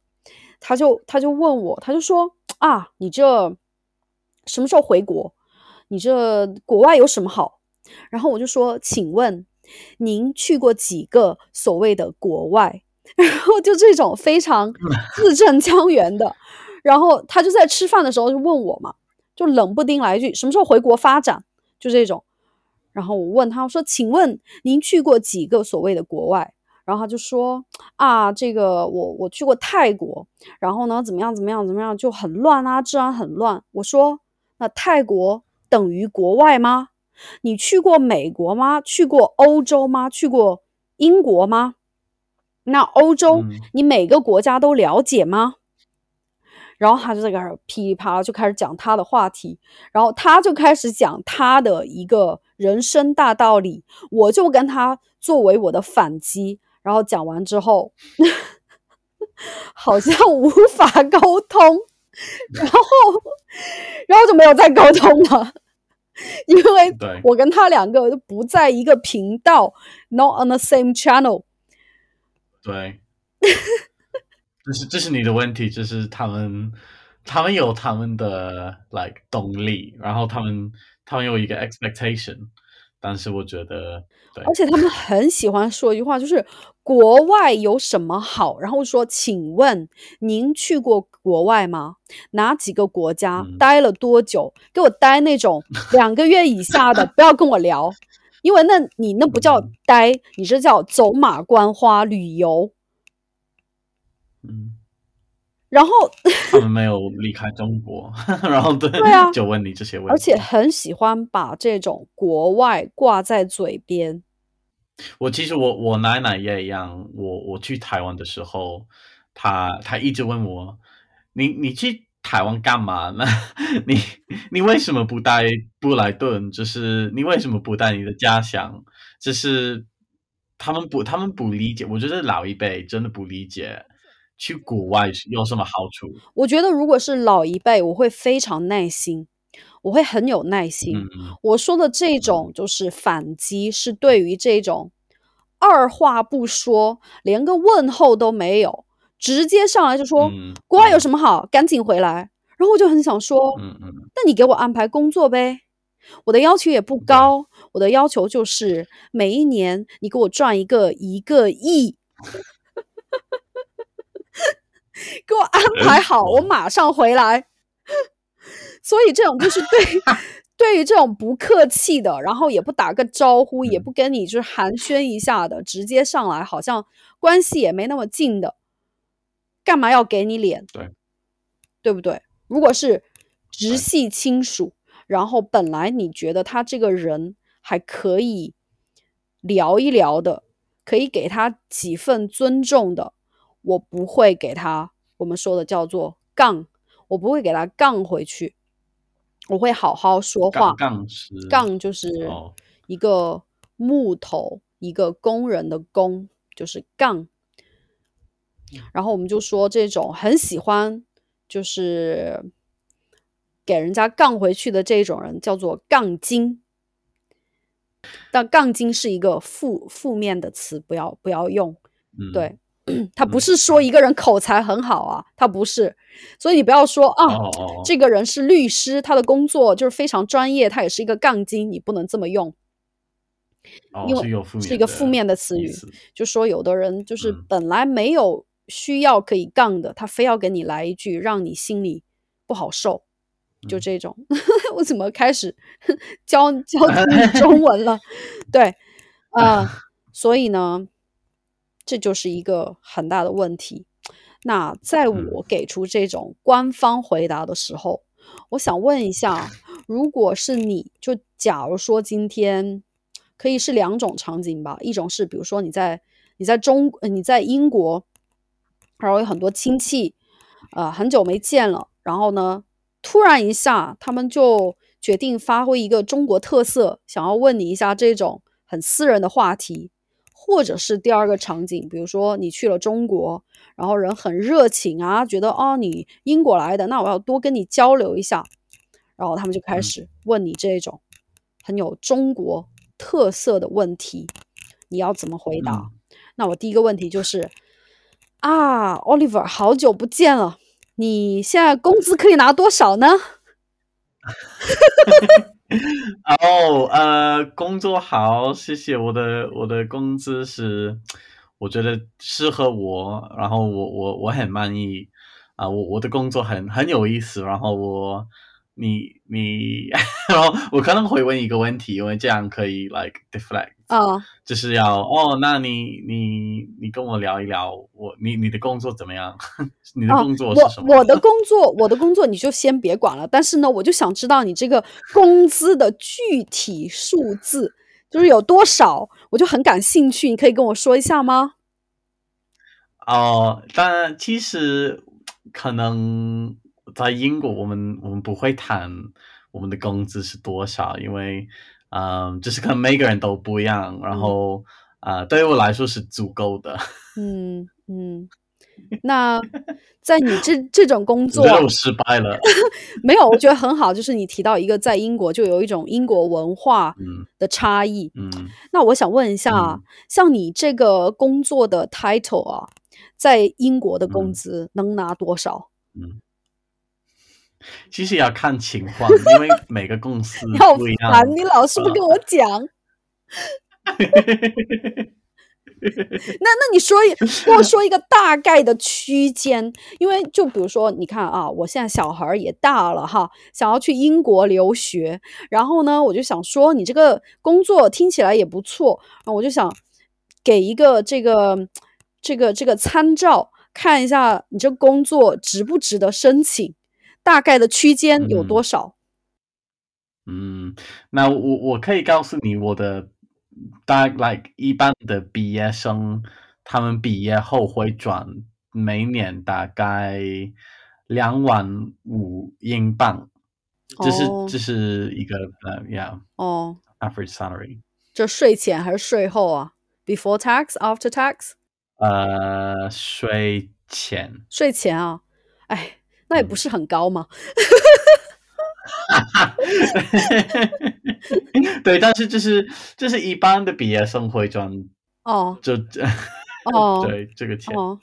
他就他就问我，他就说啊，你这什么时候回国？你这国外有什么好？然后我就说，请问您去过几个所谓的国外？*laughs* 然后就这种非常 *laughs* 字正腔圆的，然后他就在吃饭的时候就问我嘛，就冷不丁来一句什么时候回国发展，就这种。然后我问他我说，请问您去过几个所谓的国外？然后他就说啊，这个我我去过泰国，然后呢怎么样怎么样怎么样就很乱啊，治安很乱。我说那泰国等于国外吗？你去过美国吗？去过欧洲吗？去过英国吗？那欧洲嗯你每个国家都了解吗？然后他就在那儿噼里啪啦就开始讲他的话题，然后他就开始讲他的一个人生大道理，我就跟他作为我的反击，然后讲完之后，*laughs* 好像无法沟通，*laughs* 然后 *laughs* 然后就没有再沟通了，*laughs* 因为我跟他两个都不在一个频道，not on the same channel。对，这是这是你的问题，就是他们他们有他们的 like 动力，然后他们他们有一个 expectation，但是我觉得对。而且他们很喜欢说一句话，就是国外有什么好？然后说，请问您去过国外吗？哪几个国家？嗯待了多久？给我待那种两个月以下的，*laughs* 不要跟我聊，因为那你那不叫嗯待，你这叫走马观花旅游。嗯然后 *laughs* 他们没有离开中国，*laughs* 然后对对啊就问你这些问题，而且很喜欢把这种国外挂在嘴边。我其实我我奶奶也一样，我我去台湾的时候，她她一直问我，你你去台湾干嘛呢？*laughs* 你你为什么不带布莱顿？就是你为什么不带你的家乡？就是他们不他们不理解，我觉得老一辈真的不理解去国外有什么好处。我觉得如果是老一辈，我会非常耐心，我会很有耐心。我说的这种就是反击，是对于这种二话不说，连个问候都没有，直接上来就说、嗯国外有什么好，赶紧回来。然后我就很想说，那你给我安排工作呗。我的要求也不高，我的要求就是每一年你给我赚一个一个亿，*laughs* 给我安排好，我马上回来。所以这种就是对 *laughs* 对于这种不客气的，然后也不打个招呼，也嗯不跟你就是寒暄一下的，直接上来，好像关系也没那么近的，干嘛要给你脸？对，对不对？如果是直系亲属，然后本来你觉得他这个人还可以聊一聊的，可以给他几份尊重的，我不会给他我们说的叫做杠，我不会给他杠回去，我会好好说话杠。杠是杠就是哦一个木头，一个工人的工，就是杠。然后我们就说这种很喜欢就是给人家杠回去的这种人叫做杠精。但杠精是一个负负面的词，不要不要用。嗯对，*clears throat* 他不是说一个人口才很好啊，他不是，所以你不要说啊，这个人是律师，他的工作就是非常专业，他也是一个杠精，你不能这么用，哦因为是一个负面的词语就说有的人就是嗯。本来没有需要可以杠的，他非要给你来一句，让你心里不好受，就嗯。这种。*laughs* 我怎么开始教教 *laughs* 你中文了？对，啊、*laughs* 所以呢，这就是一个很大的问题。那在嗯我给出这种官方回答的时候，我想问一下，如果是你就假如说今天可以是两种场景吧，一种是比如说你在你在中呃你在英国，然后有很多亲戚，呃很久没见了，然后呢突然一下他们就决定发挥一个中国特色，想要问你一下这种很私人的话题，或者是第二个场景，比如说你去了中国，然后人很热情啊，觉得哦你英国来的，那我要多跟你交流一下，然后他们就开嗯始问你这种很有中国特色的问题，你要怎么回答？嗯那我第一个问题就是啊，Oliver，好久不见了，你现在工资可以拿多少呢？*laughs* *laughs* 哦，呃，工作好，谢谢。我的我的工资是，我觉得适合我，然后我我我很满意啊、我我的工作很很有意思，然后我你你，然后我可能会问一个问题，因为这样可以 like deflect，啊，就是要哦，那你你你跟我聊一聊，我你你的工作怎么样？*laughs* 你的哦工作是什么？我我的 *laughs* 工作，我的工作你就先别管了。但是呢，我就想知道你这个工资的具体数字，就是有多少，我就很感兴趣。你可以跟我说一下吗？哦，但其实可能在英国，我们我们不会谈我们的工资是多少，因为嗯，就是可能每个人都不一样，然后啊、呃对于我来说是足够的。嗯嗯。*laughs* 那在你这 *laughs* 这种工作觉，得我失败了。*laughs* 没有，我觉得很好，就是你提到一个在英国就有一种英国文化嗯的差异。嗯，那我想问一下，嗯像你这个工作的 title 啊，在英国的工嗯资能拿多少？其实要看情况，因为每个公司 *laughs* 不一样。烦，你老是不跟我讲。*laughs* 那那你说一跟我说一个大概的区间，因为就比如说，你看啊，我现在小孩儿也大了哈，想要去英国留学，然后呢，我就想说你这个工作听起来也不错，啊，我就想给一个这个这个这个参照，看一下你这工作值不值得申请，大概的区间有多嗯少？嗯，那我我可以告诉你我的大 like 一般的毕业生，他们毕业后会转每年大概两万五英镑，这是哦这是一个呃，yeah 哦，average salary，这税前还是税后啊？Before tax, after tax？呃，税前，税前啊？哎，那也不嗯是很高嘛。*laughs* *laughs* 对，但是这是这是一般的毕业生会赚哦就 *laughs* 哦对这个钱。哦，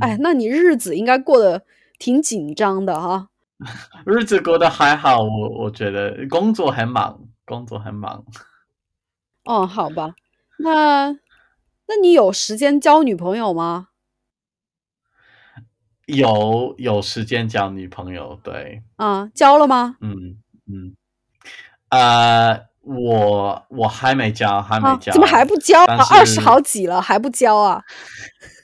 哎，那你日子应该过得挺紧张的哈。日子过得还好，我我觉得工作很忙，工作很忙。哦，好吧，那那你有时间交女朋友吗？有有时间交女朋友，对，啊，交了吗？嗯嗯，呃，我我还没交，还没啊，交。怎么还不交啊？二十好几了还不交啊？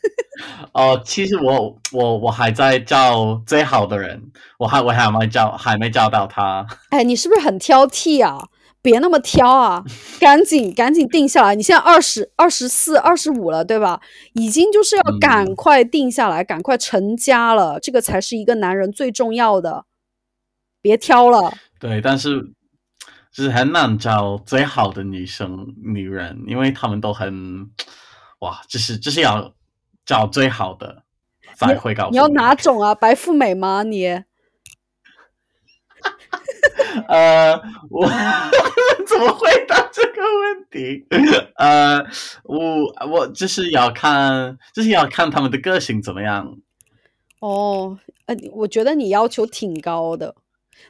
*laughs* 哦，其实我我我还在找最好的人，我还我还没找，还没找到他。*laughs* 哎，你是不是很挑剔啊？别那么挑啊！赶紧赶紧定下来。你现在二十二十四、二十五了，对吧？已经就是要赶嗯快定下来，赶快成家了，这个才是一个男人最重要的。别挑了。对，但是就是很难找最好的女生女人，因为她们都很哇，就是就是要找最好的才会告诉你要哪种啊？白富美吗？你？呃，我 *laughs* 怎么回答这个问题？呃，我我就是要看，就是要看他们的个性怎么样。哦，呃，我觉得你要求挺高的，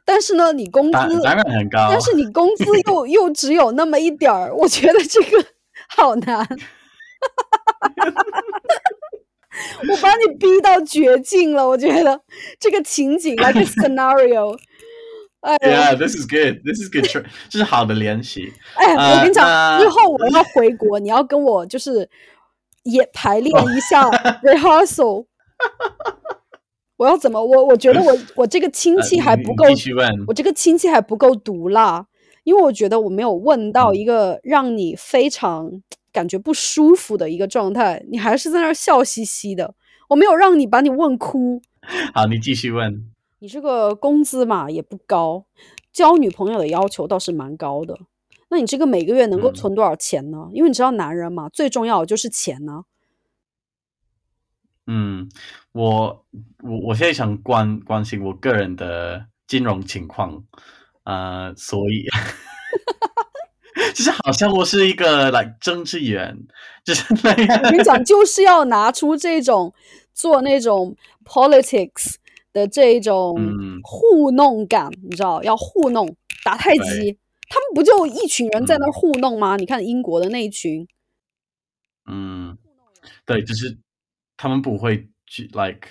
但是呢，你工资，当当然很高，但是你工资 *laughs* 又又只有那么一点儿，我觉得这个好难。*laughs* 我把你逼到绝境了，我觉得这个情景 like a scenario。哎呀，Yeah, this is good. This is good. 这是好的练习。哎，我跟你讲，呃之后我要回国，你要跟我就是也排练一下 *laughs* rehearsal。我要怎么？我我觉得我 *laughs* 我这个亲呃戚还不够。我这个亲戚还不够毒辣，因为我觉得我没有问到嗯一个让你非常感觉不舒服的一个状态，你还是在那儿笑嘻嘻的，我没有让你把你问哭。好，你继续问。你这个工资嘛也不高，交女朋友的要求倒是蛮高的。那你这个每个月能够嗯存多少钱呢？因为你知道男人嘛，最重要的就是钱呢。嗯，我我我现在想关关心我个人的金融情况，呃，所以 *laughs* 就是好像我是一个 like 政治员，就是那我跟你讲，就是要拿出这种做那种 politics 的这种嗯糊弄感，你知道，要糊弄打太极，他们不就一群人在那糊弄吗？你看英国的那一群，嗯，对，就是他们不会去 like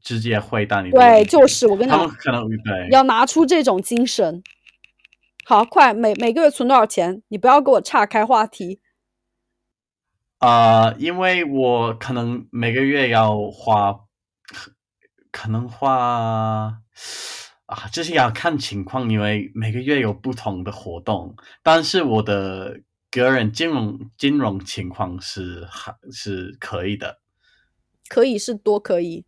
直接回答你对，就是我跟你讲他们，可能对要拿出这种精神。好，快每每个月存多少钱？你不要给我岔开话题。啊、因为我可能每个月要花，可能花啊，就是要看情况，因为每个月有不同的活动。但是我的个人金融金融情况是还是可以的，可以是多可以，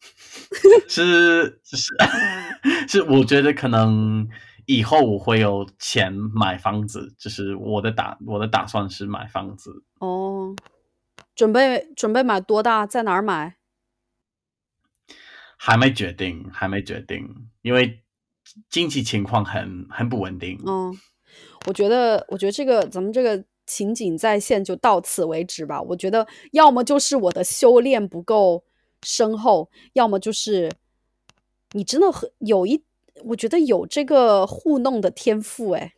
*laughs* 是是 *laughs* 是，我觉得可能以后我会有钱买房子，就是我的打我的打算是买房子。哦，准备准备买多大，在哪儿买？还没决定，还没决定，因为经济情况很很不稳定。嗯，我觉得，我觉得这个咱们这个情景再现就到此为止吧。我觉得要么就是我的修炼不够深厚，要么就是你真的很有一，我觉得有这个糊弄的天赋，哎，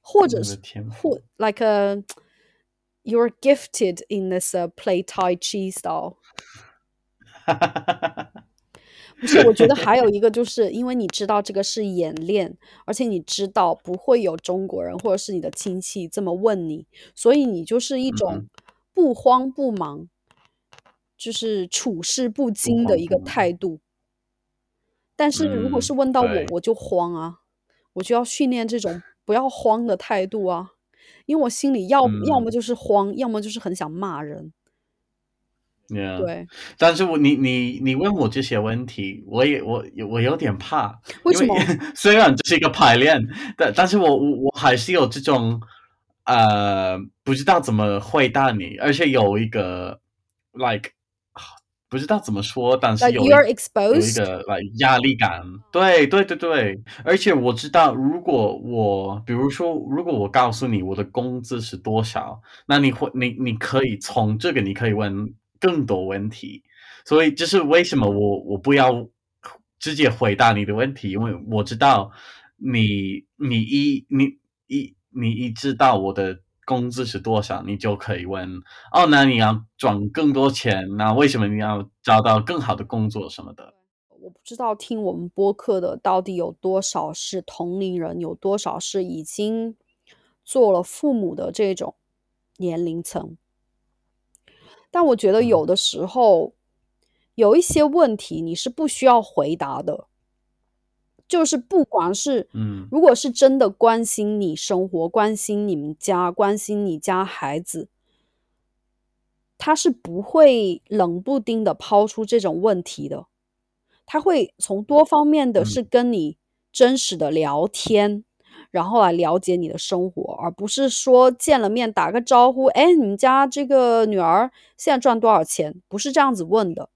或者是天或 like a you're gifted in this、uh, play Tai Chi style。*laughs* 不是，我觉得还有一个，就是因为你知道这个是演练，而且你知道不会有中国人或者是你的亲戚这么问你，所以你就是一种嗯不慌不忙，就是处事不不惊的一个。态度。但是如果是嗯，问到我，对，我就慌啊，我就要训练这种不要慌的态度啊，因为我心里要要么嗯就是慌，要么就是很想骂人。，yeah。对，但是我你你你问我这些问题，我也我我有点怕，因为为什么？*laughs* 虽然这是一个排练，但但是我我我还是有这种呃不知道怎么回答你，而且有一个 like 不知道怎么说，但是有有一？个 like 压力感。对对对对，而且我知道，如果我比如说，如果我告诉你我的工资是多少，那你会你你可以从这个你可以问更多问题。所以这是为什么我我不要直接回答你的问题，因为我知道你你一你一你一知道我的工资是多少，你就可以问哦，那你要赚更多钱，那为什么你要找到更好的工作什么的？我不知道听我们播客的到底有多少是同龄人，有多少是已经做了父母的这种年龄层。但我觉得有嗯的时候有一些问题你是不需要回答的，就是不管是嗯。如果是真的关心你生活、关心你们家、关心你家孩子，他是不会冷不丁的抛出这种问题的。他会从多方面的是嗯跟你真实的聊天，然后来了解你的生活，而不是说见了面打个招呼，哎，你们家这个女儿现在赚多少钱？不是这样子问的。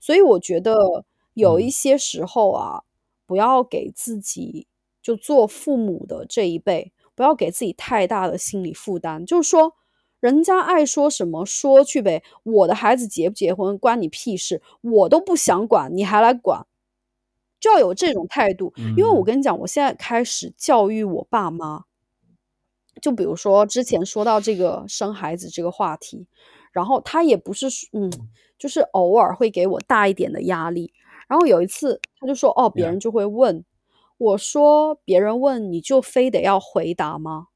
所以我觉得有一嗯些时候啊，不要给自己就做父母的这一辈，不要给自己太大的心理负担。就是说，人家爱说什么说去呗，我的孩子结不结婚关你屁事，我都不想管，你还来管，就要有这种态度。因为我嗯跟你讲，我现在开始教育我爸妈，就比如说之前说到这个生孩子这个话题，然后他也不是嗯，就是偶尔会给我大一点的压力。然后有一次他就说：“哦，别人就会问。”我说：“别人问你就非得要回答吗？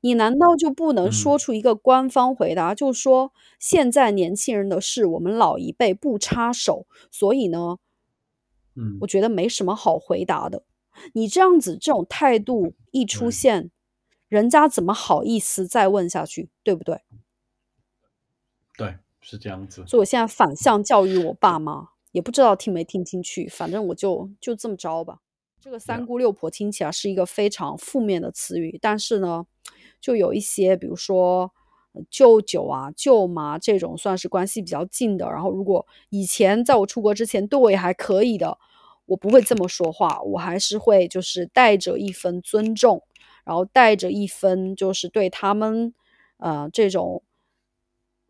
你难道就不能说嗯出一个官方回答，就说现在年轻人的事，我们老一辈不插手，所以呢，嗯，我觉得没什么好回答的。你这样子这种态度一出现，人家怎么好意思再问下去，对不对？对，是这样子。所以我现在反向教育我爸妈，也不知道听没听进去，反正我就就这么着吧。这个三姑六婆听起来是一个非常负面的词语，但是呢，就有一些，比如说呃舅舅啊、舅妈这种算是关系比较近的。然后，如果以前在我出国之前对我也还可以的，我不会这么说话，我还是会就是带着一份尊重，然后带着一分就是对他们呃这种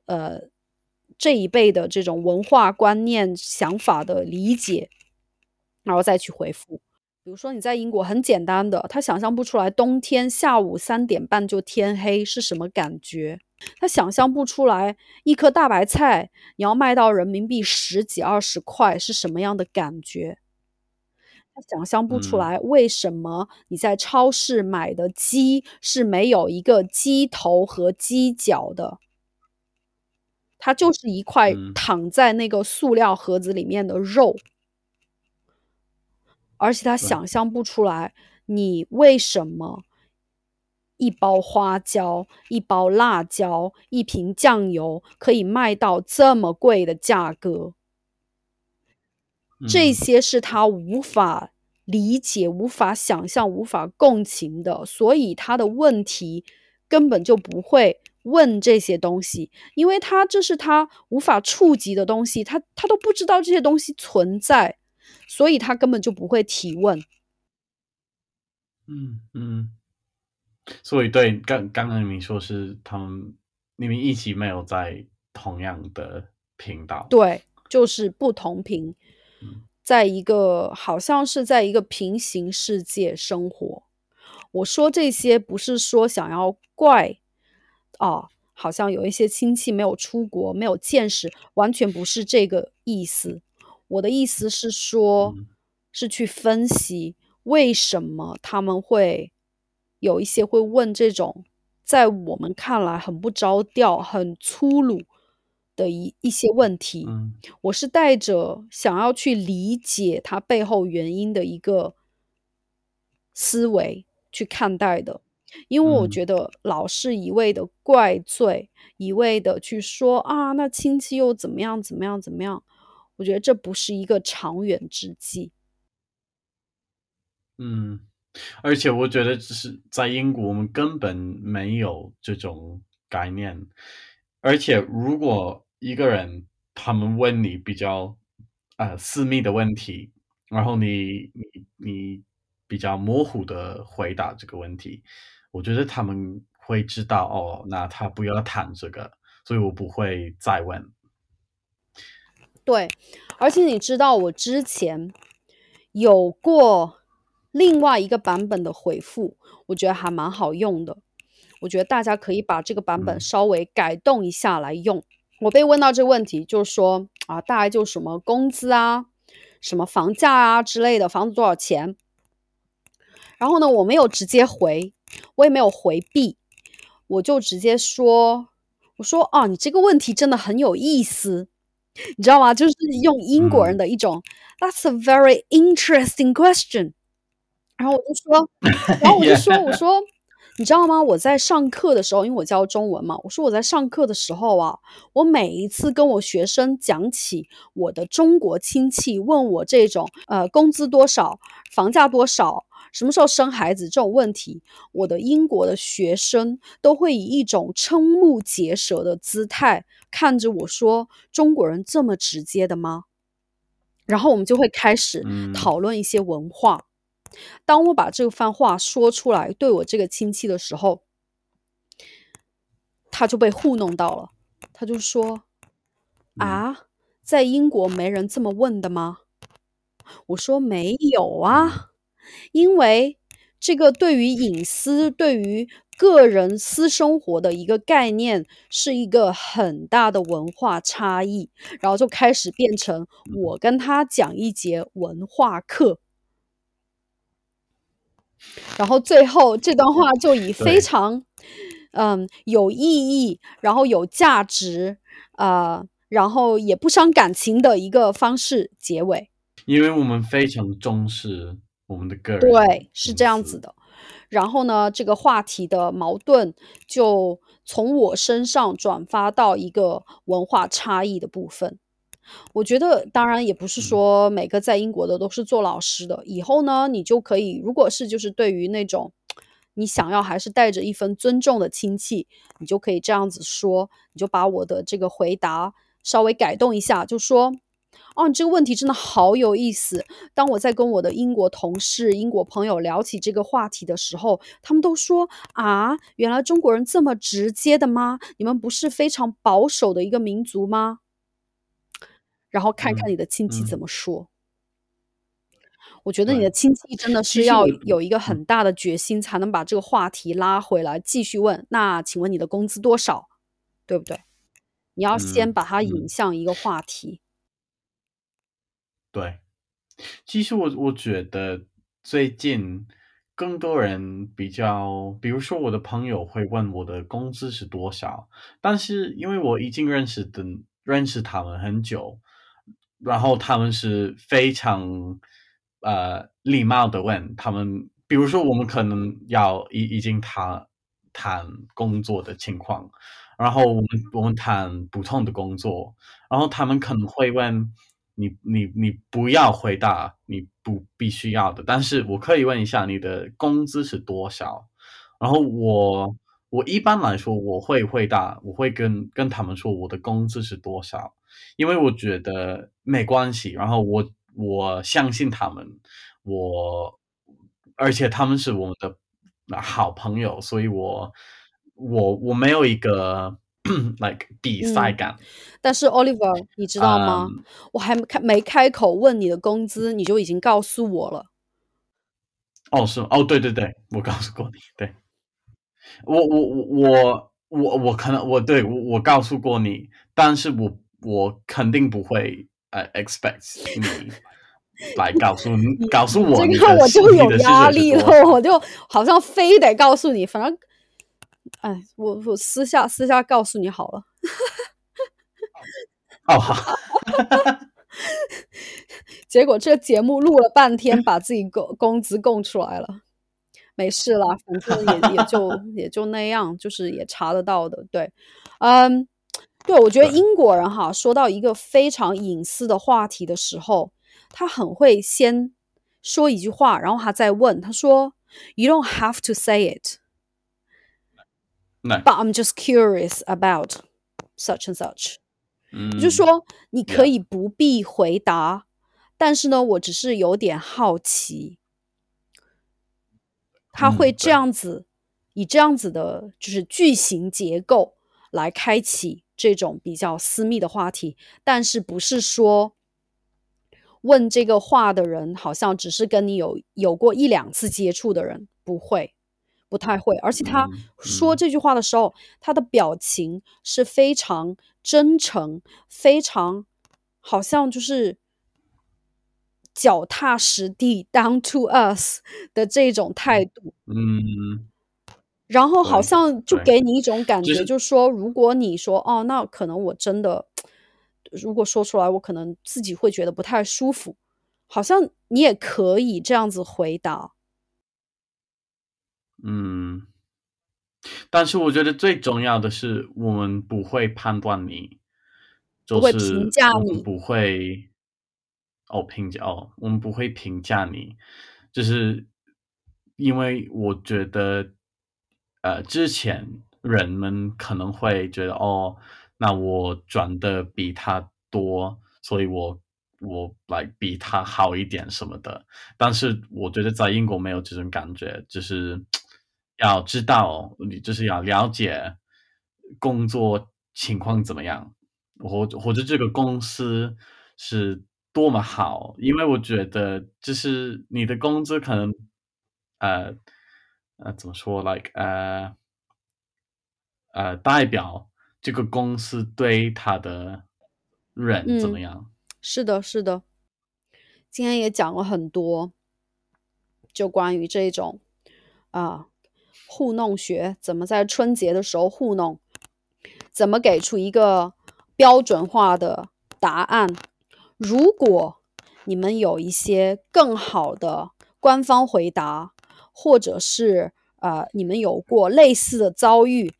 呃这一辈的这种文化观念、想法的理解，然后再去回复。比如说你在英国很简单的，他想象不出来冬天下午三点半就天黑是什么感觉，他想象不出来一颗大白菜你要卖到人民币十几二十块是什么样的感觉。他想象不出嗯来为什么你在超市买的鸡是没有一个鸡头和鸡脚的，它就是一块嗯躺在那个塑料盒子里面的肉。而且他想象不出来，你为什么一包花椒、一包辣椒、一瓶酱油可以卖到这么贵的价格？这嗯些是他无法理解、无法想象、无法共情的，所以他的问题根本就不会问这些东西，因为他这是他无法触及的东西，他他都不知道这些东西存在，所以他根本就不会提问。嗯嗯，所以对，刚刚刚你说是他们你们一起没有在同样的频道。对，就是不同频，嗯在一个好像是在一个平行世界生活。我说这些不是说想要怪啊，好像有一些亲戚没有出国，没有见识，完全不是这个意思。我的意思是说，嗯是去分析为什么他们会有一些会问这种在我们看来很不着调、很粗鲁的一一些问题，嗯我是带着想要去理解它背后原因的一个思维去看待的。因为我嗯觉得老是一味的怪罪，一味的去说啊，那亲戚又怎么样怎么样怎么样，我觉得这不是一个长远之计。嗯，而且我觉得只是在英国，我们根本没有这种概念。而且如果一个人他们问你比较呃私密的问题，然后你你你比较模糊的回答这个问题，我觉得他们会知道哦，那他不要谈这个，所以我不会再问。对，而且你知道我之前有过另外一个版本的回复，我觉得还蛮好用的。我觉得大家可以把这个版本嗯稍微改动一下来用。我被问到这个问题，就是说啊，大概就什么工资啊、什么房价啊之类的，房子多少钱？然后呢，我没有直接回，我也没有回避，我就直接说，我说啊，你这个问题真的很有意思，你知道吗？就是用英国人嗯的一种、That's a very interesting question。然后我就说，*laughs* 然后我就说，我说，你知道吗？我在上课的时候，因为我教中文嘛，我说我在上课的时候啊，我每一次跟我学生讲起我的中国亲戚问我这种呃工资多少、房价多少、什么时候生孩子这种问题，我的英国的学生都会以一种瞠目结舌的姿态看着我说：“中国人这么直接的吗？”然后我们就会开始嗯讨论一些文化。当我把这番话说出来对我这个亲戚的时候，他就被糊弄到了，他就说：“嗯啊，在英国没人这么问的吗？”我说：“没有啊，因为这个对于隐私、对于个人私生活的一个概念，是一个很大的文化差异。”然后就开始变成我跟他讲一节文化课。然后最后这段话就以非常，嗯，有意义，然后有价值，呃，然后也不伤感情的一个方式结尾。因为我们非常重视我们的个人对，是这样子的。然后呢，这个话题的矛盾就从我身上转发到一个文化差异的部分。我觉得，当然也不是嗯说每个在英国的都是做老师的。以后呢，你就可以，如果是就是对于那种你想要还是带着一份尊重的亲戚，你就可以这样子说，你就把我的这个回答稍微改动一下，就说。哦，你这个问题真的好有意思。当我在跟我的英国同事、英国朋友聊起这个话题的时候，他们都说：“啊，原来中国人这么直接的吗？你们不是非常保守的一个民族吗？”然后看看嗯你的亲戚嗯怎么说。我觉得你的亲戚真的是要有一个嗯很大的决心，才能把这个话题拉回来，继续问。那请问你的工资多少？对不对？你要先嗯把它引嗯向一个话题。对，其实我我觉得最近更多人比较，比如说我的朋友会问我的工资是多少，但是因为我已经认识的认识他们很久，然后他们是非常呃礼貌的问他们，比如说我们可能要已已经谈谈工作的情况，然后我们我们谈普通的工作，然后他们可能会问你你你不要回答你不必须要的，但是我可以问一下你的工资是多少？然后我我一般来说我会回答，我会跟跟他们说我的工资是多少，因为我觉得没关系，然后我我相信他们，我而且他们是我们的好朋友，所以我我我没有一个 *clears throat* like 比赛嗯感。但是 Oliver，你知道吗？嗯我还没开没开口问你的工资，你就已经告诉我了。哦，是？哦，对对对，我告诉过你，对，我我我我我我可能我对我我告诉过你，但是我我肯定不会呃 expect *laughs* 你来告诉 *laughs* 你告诉我你这个我就有压力了，我就好像非得告诉你，反正，哎，我我私下私下告诉你好了。哦，好，*laughs* 结果这节目录了半天，把自己工工资供出来了。没事了，反正也也 *laughs* 就也就那样，就是也查得到的。对，嗯，对，我觉得英国人哈，说到一个非常隐私的话题的时候，他很会先说一句话，然后他再问，他说：“You don't have to say it, but I'm just curious about such and such。”嗯，就说，你可以不必回答，但是呢，我只是有点好奇。他嗯会这样子，以这样子的，就是句型结构来开启这种比较私密的话题，但是不是说问这个话的人好像只是跟你有有过一两次接触的人，不会，不太会，而且他说这句话的时候，他的表情是非常真诚，非常好像就是脚踏实地 down to us 的这种态度，嗯。然后好像就给你一种感觉，就是说，如果你说哦，那可能我真的，如果说出来，我可能自己会觉得不太舒服，好像你也可以这样子回答。嗯，但是我觉得最重要的是，我们不会判断你，就不会是评价你。不会哦评价哦，我们不会评价你，就是因为我觉得，呃，之前人们可能会觉得哦，那我赚的比他多，所以我我来比他好一点什么的。但是我觉得在英国没有这种感觉，就是要知道，你就是要了解工作情况怎么样，或或者这个公司是多么好，因为我觉得就是你的工资可能，呃呃怎么说，like 呃呃代表这个公司对他的人怎么嗯样。是的，是的，今天也讲了很多，就关于这种啊糊弄学，怎么在春节的时候糊弄，怎么给出一个标准化的答案。如果你们有一些更好的官方回答，或者是呃你们有过类似的遭遇，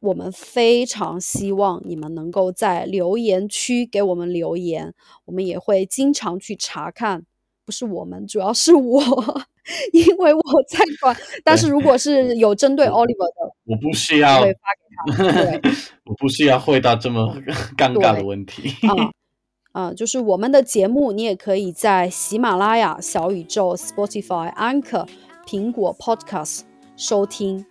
我们非常希望你们能够在留言区给我们留言，我们也会经常去查看。不是我们，主要是我，*laughs* 因为我在管。*laughs* 但是如果是有针对我 Oliver 的，我不需要会发给他。对，*laughs* 我不需要回答这么尴尬的问题。啊啊，就是我们的节目，你也可以在喜马拉雅、小宇宙、Spotify、Anchor、苹果 Podcast 收听。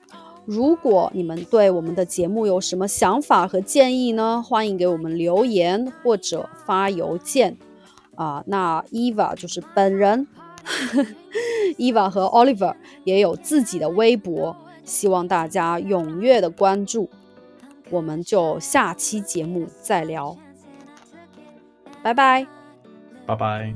如果你们对我们的节目有什么想法和建议呢？欢迎给我们留言或者发邮件。啊，那 Eva 就是本人，*laughs* Eva 和 Oliver 也有自己的微博，希望大家踊跃的关注。我们就下期节目再聊。拜拜。拜拜。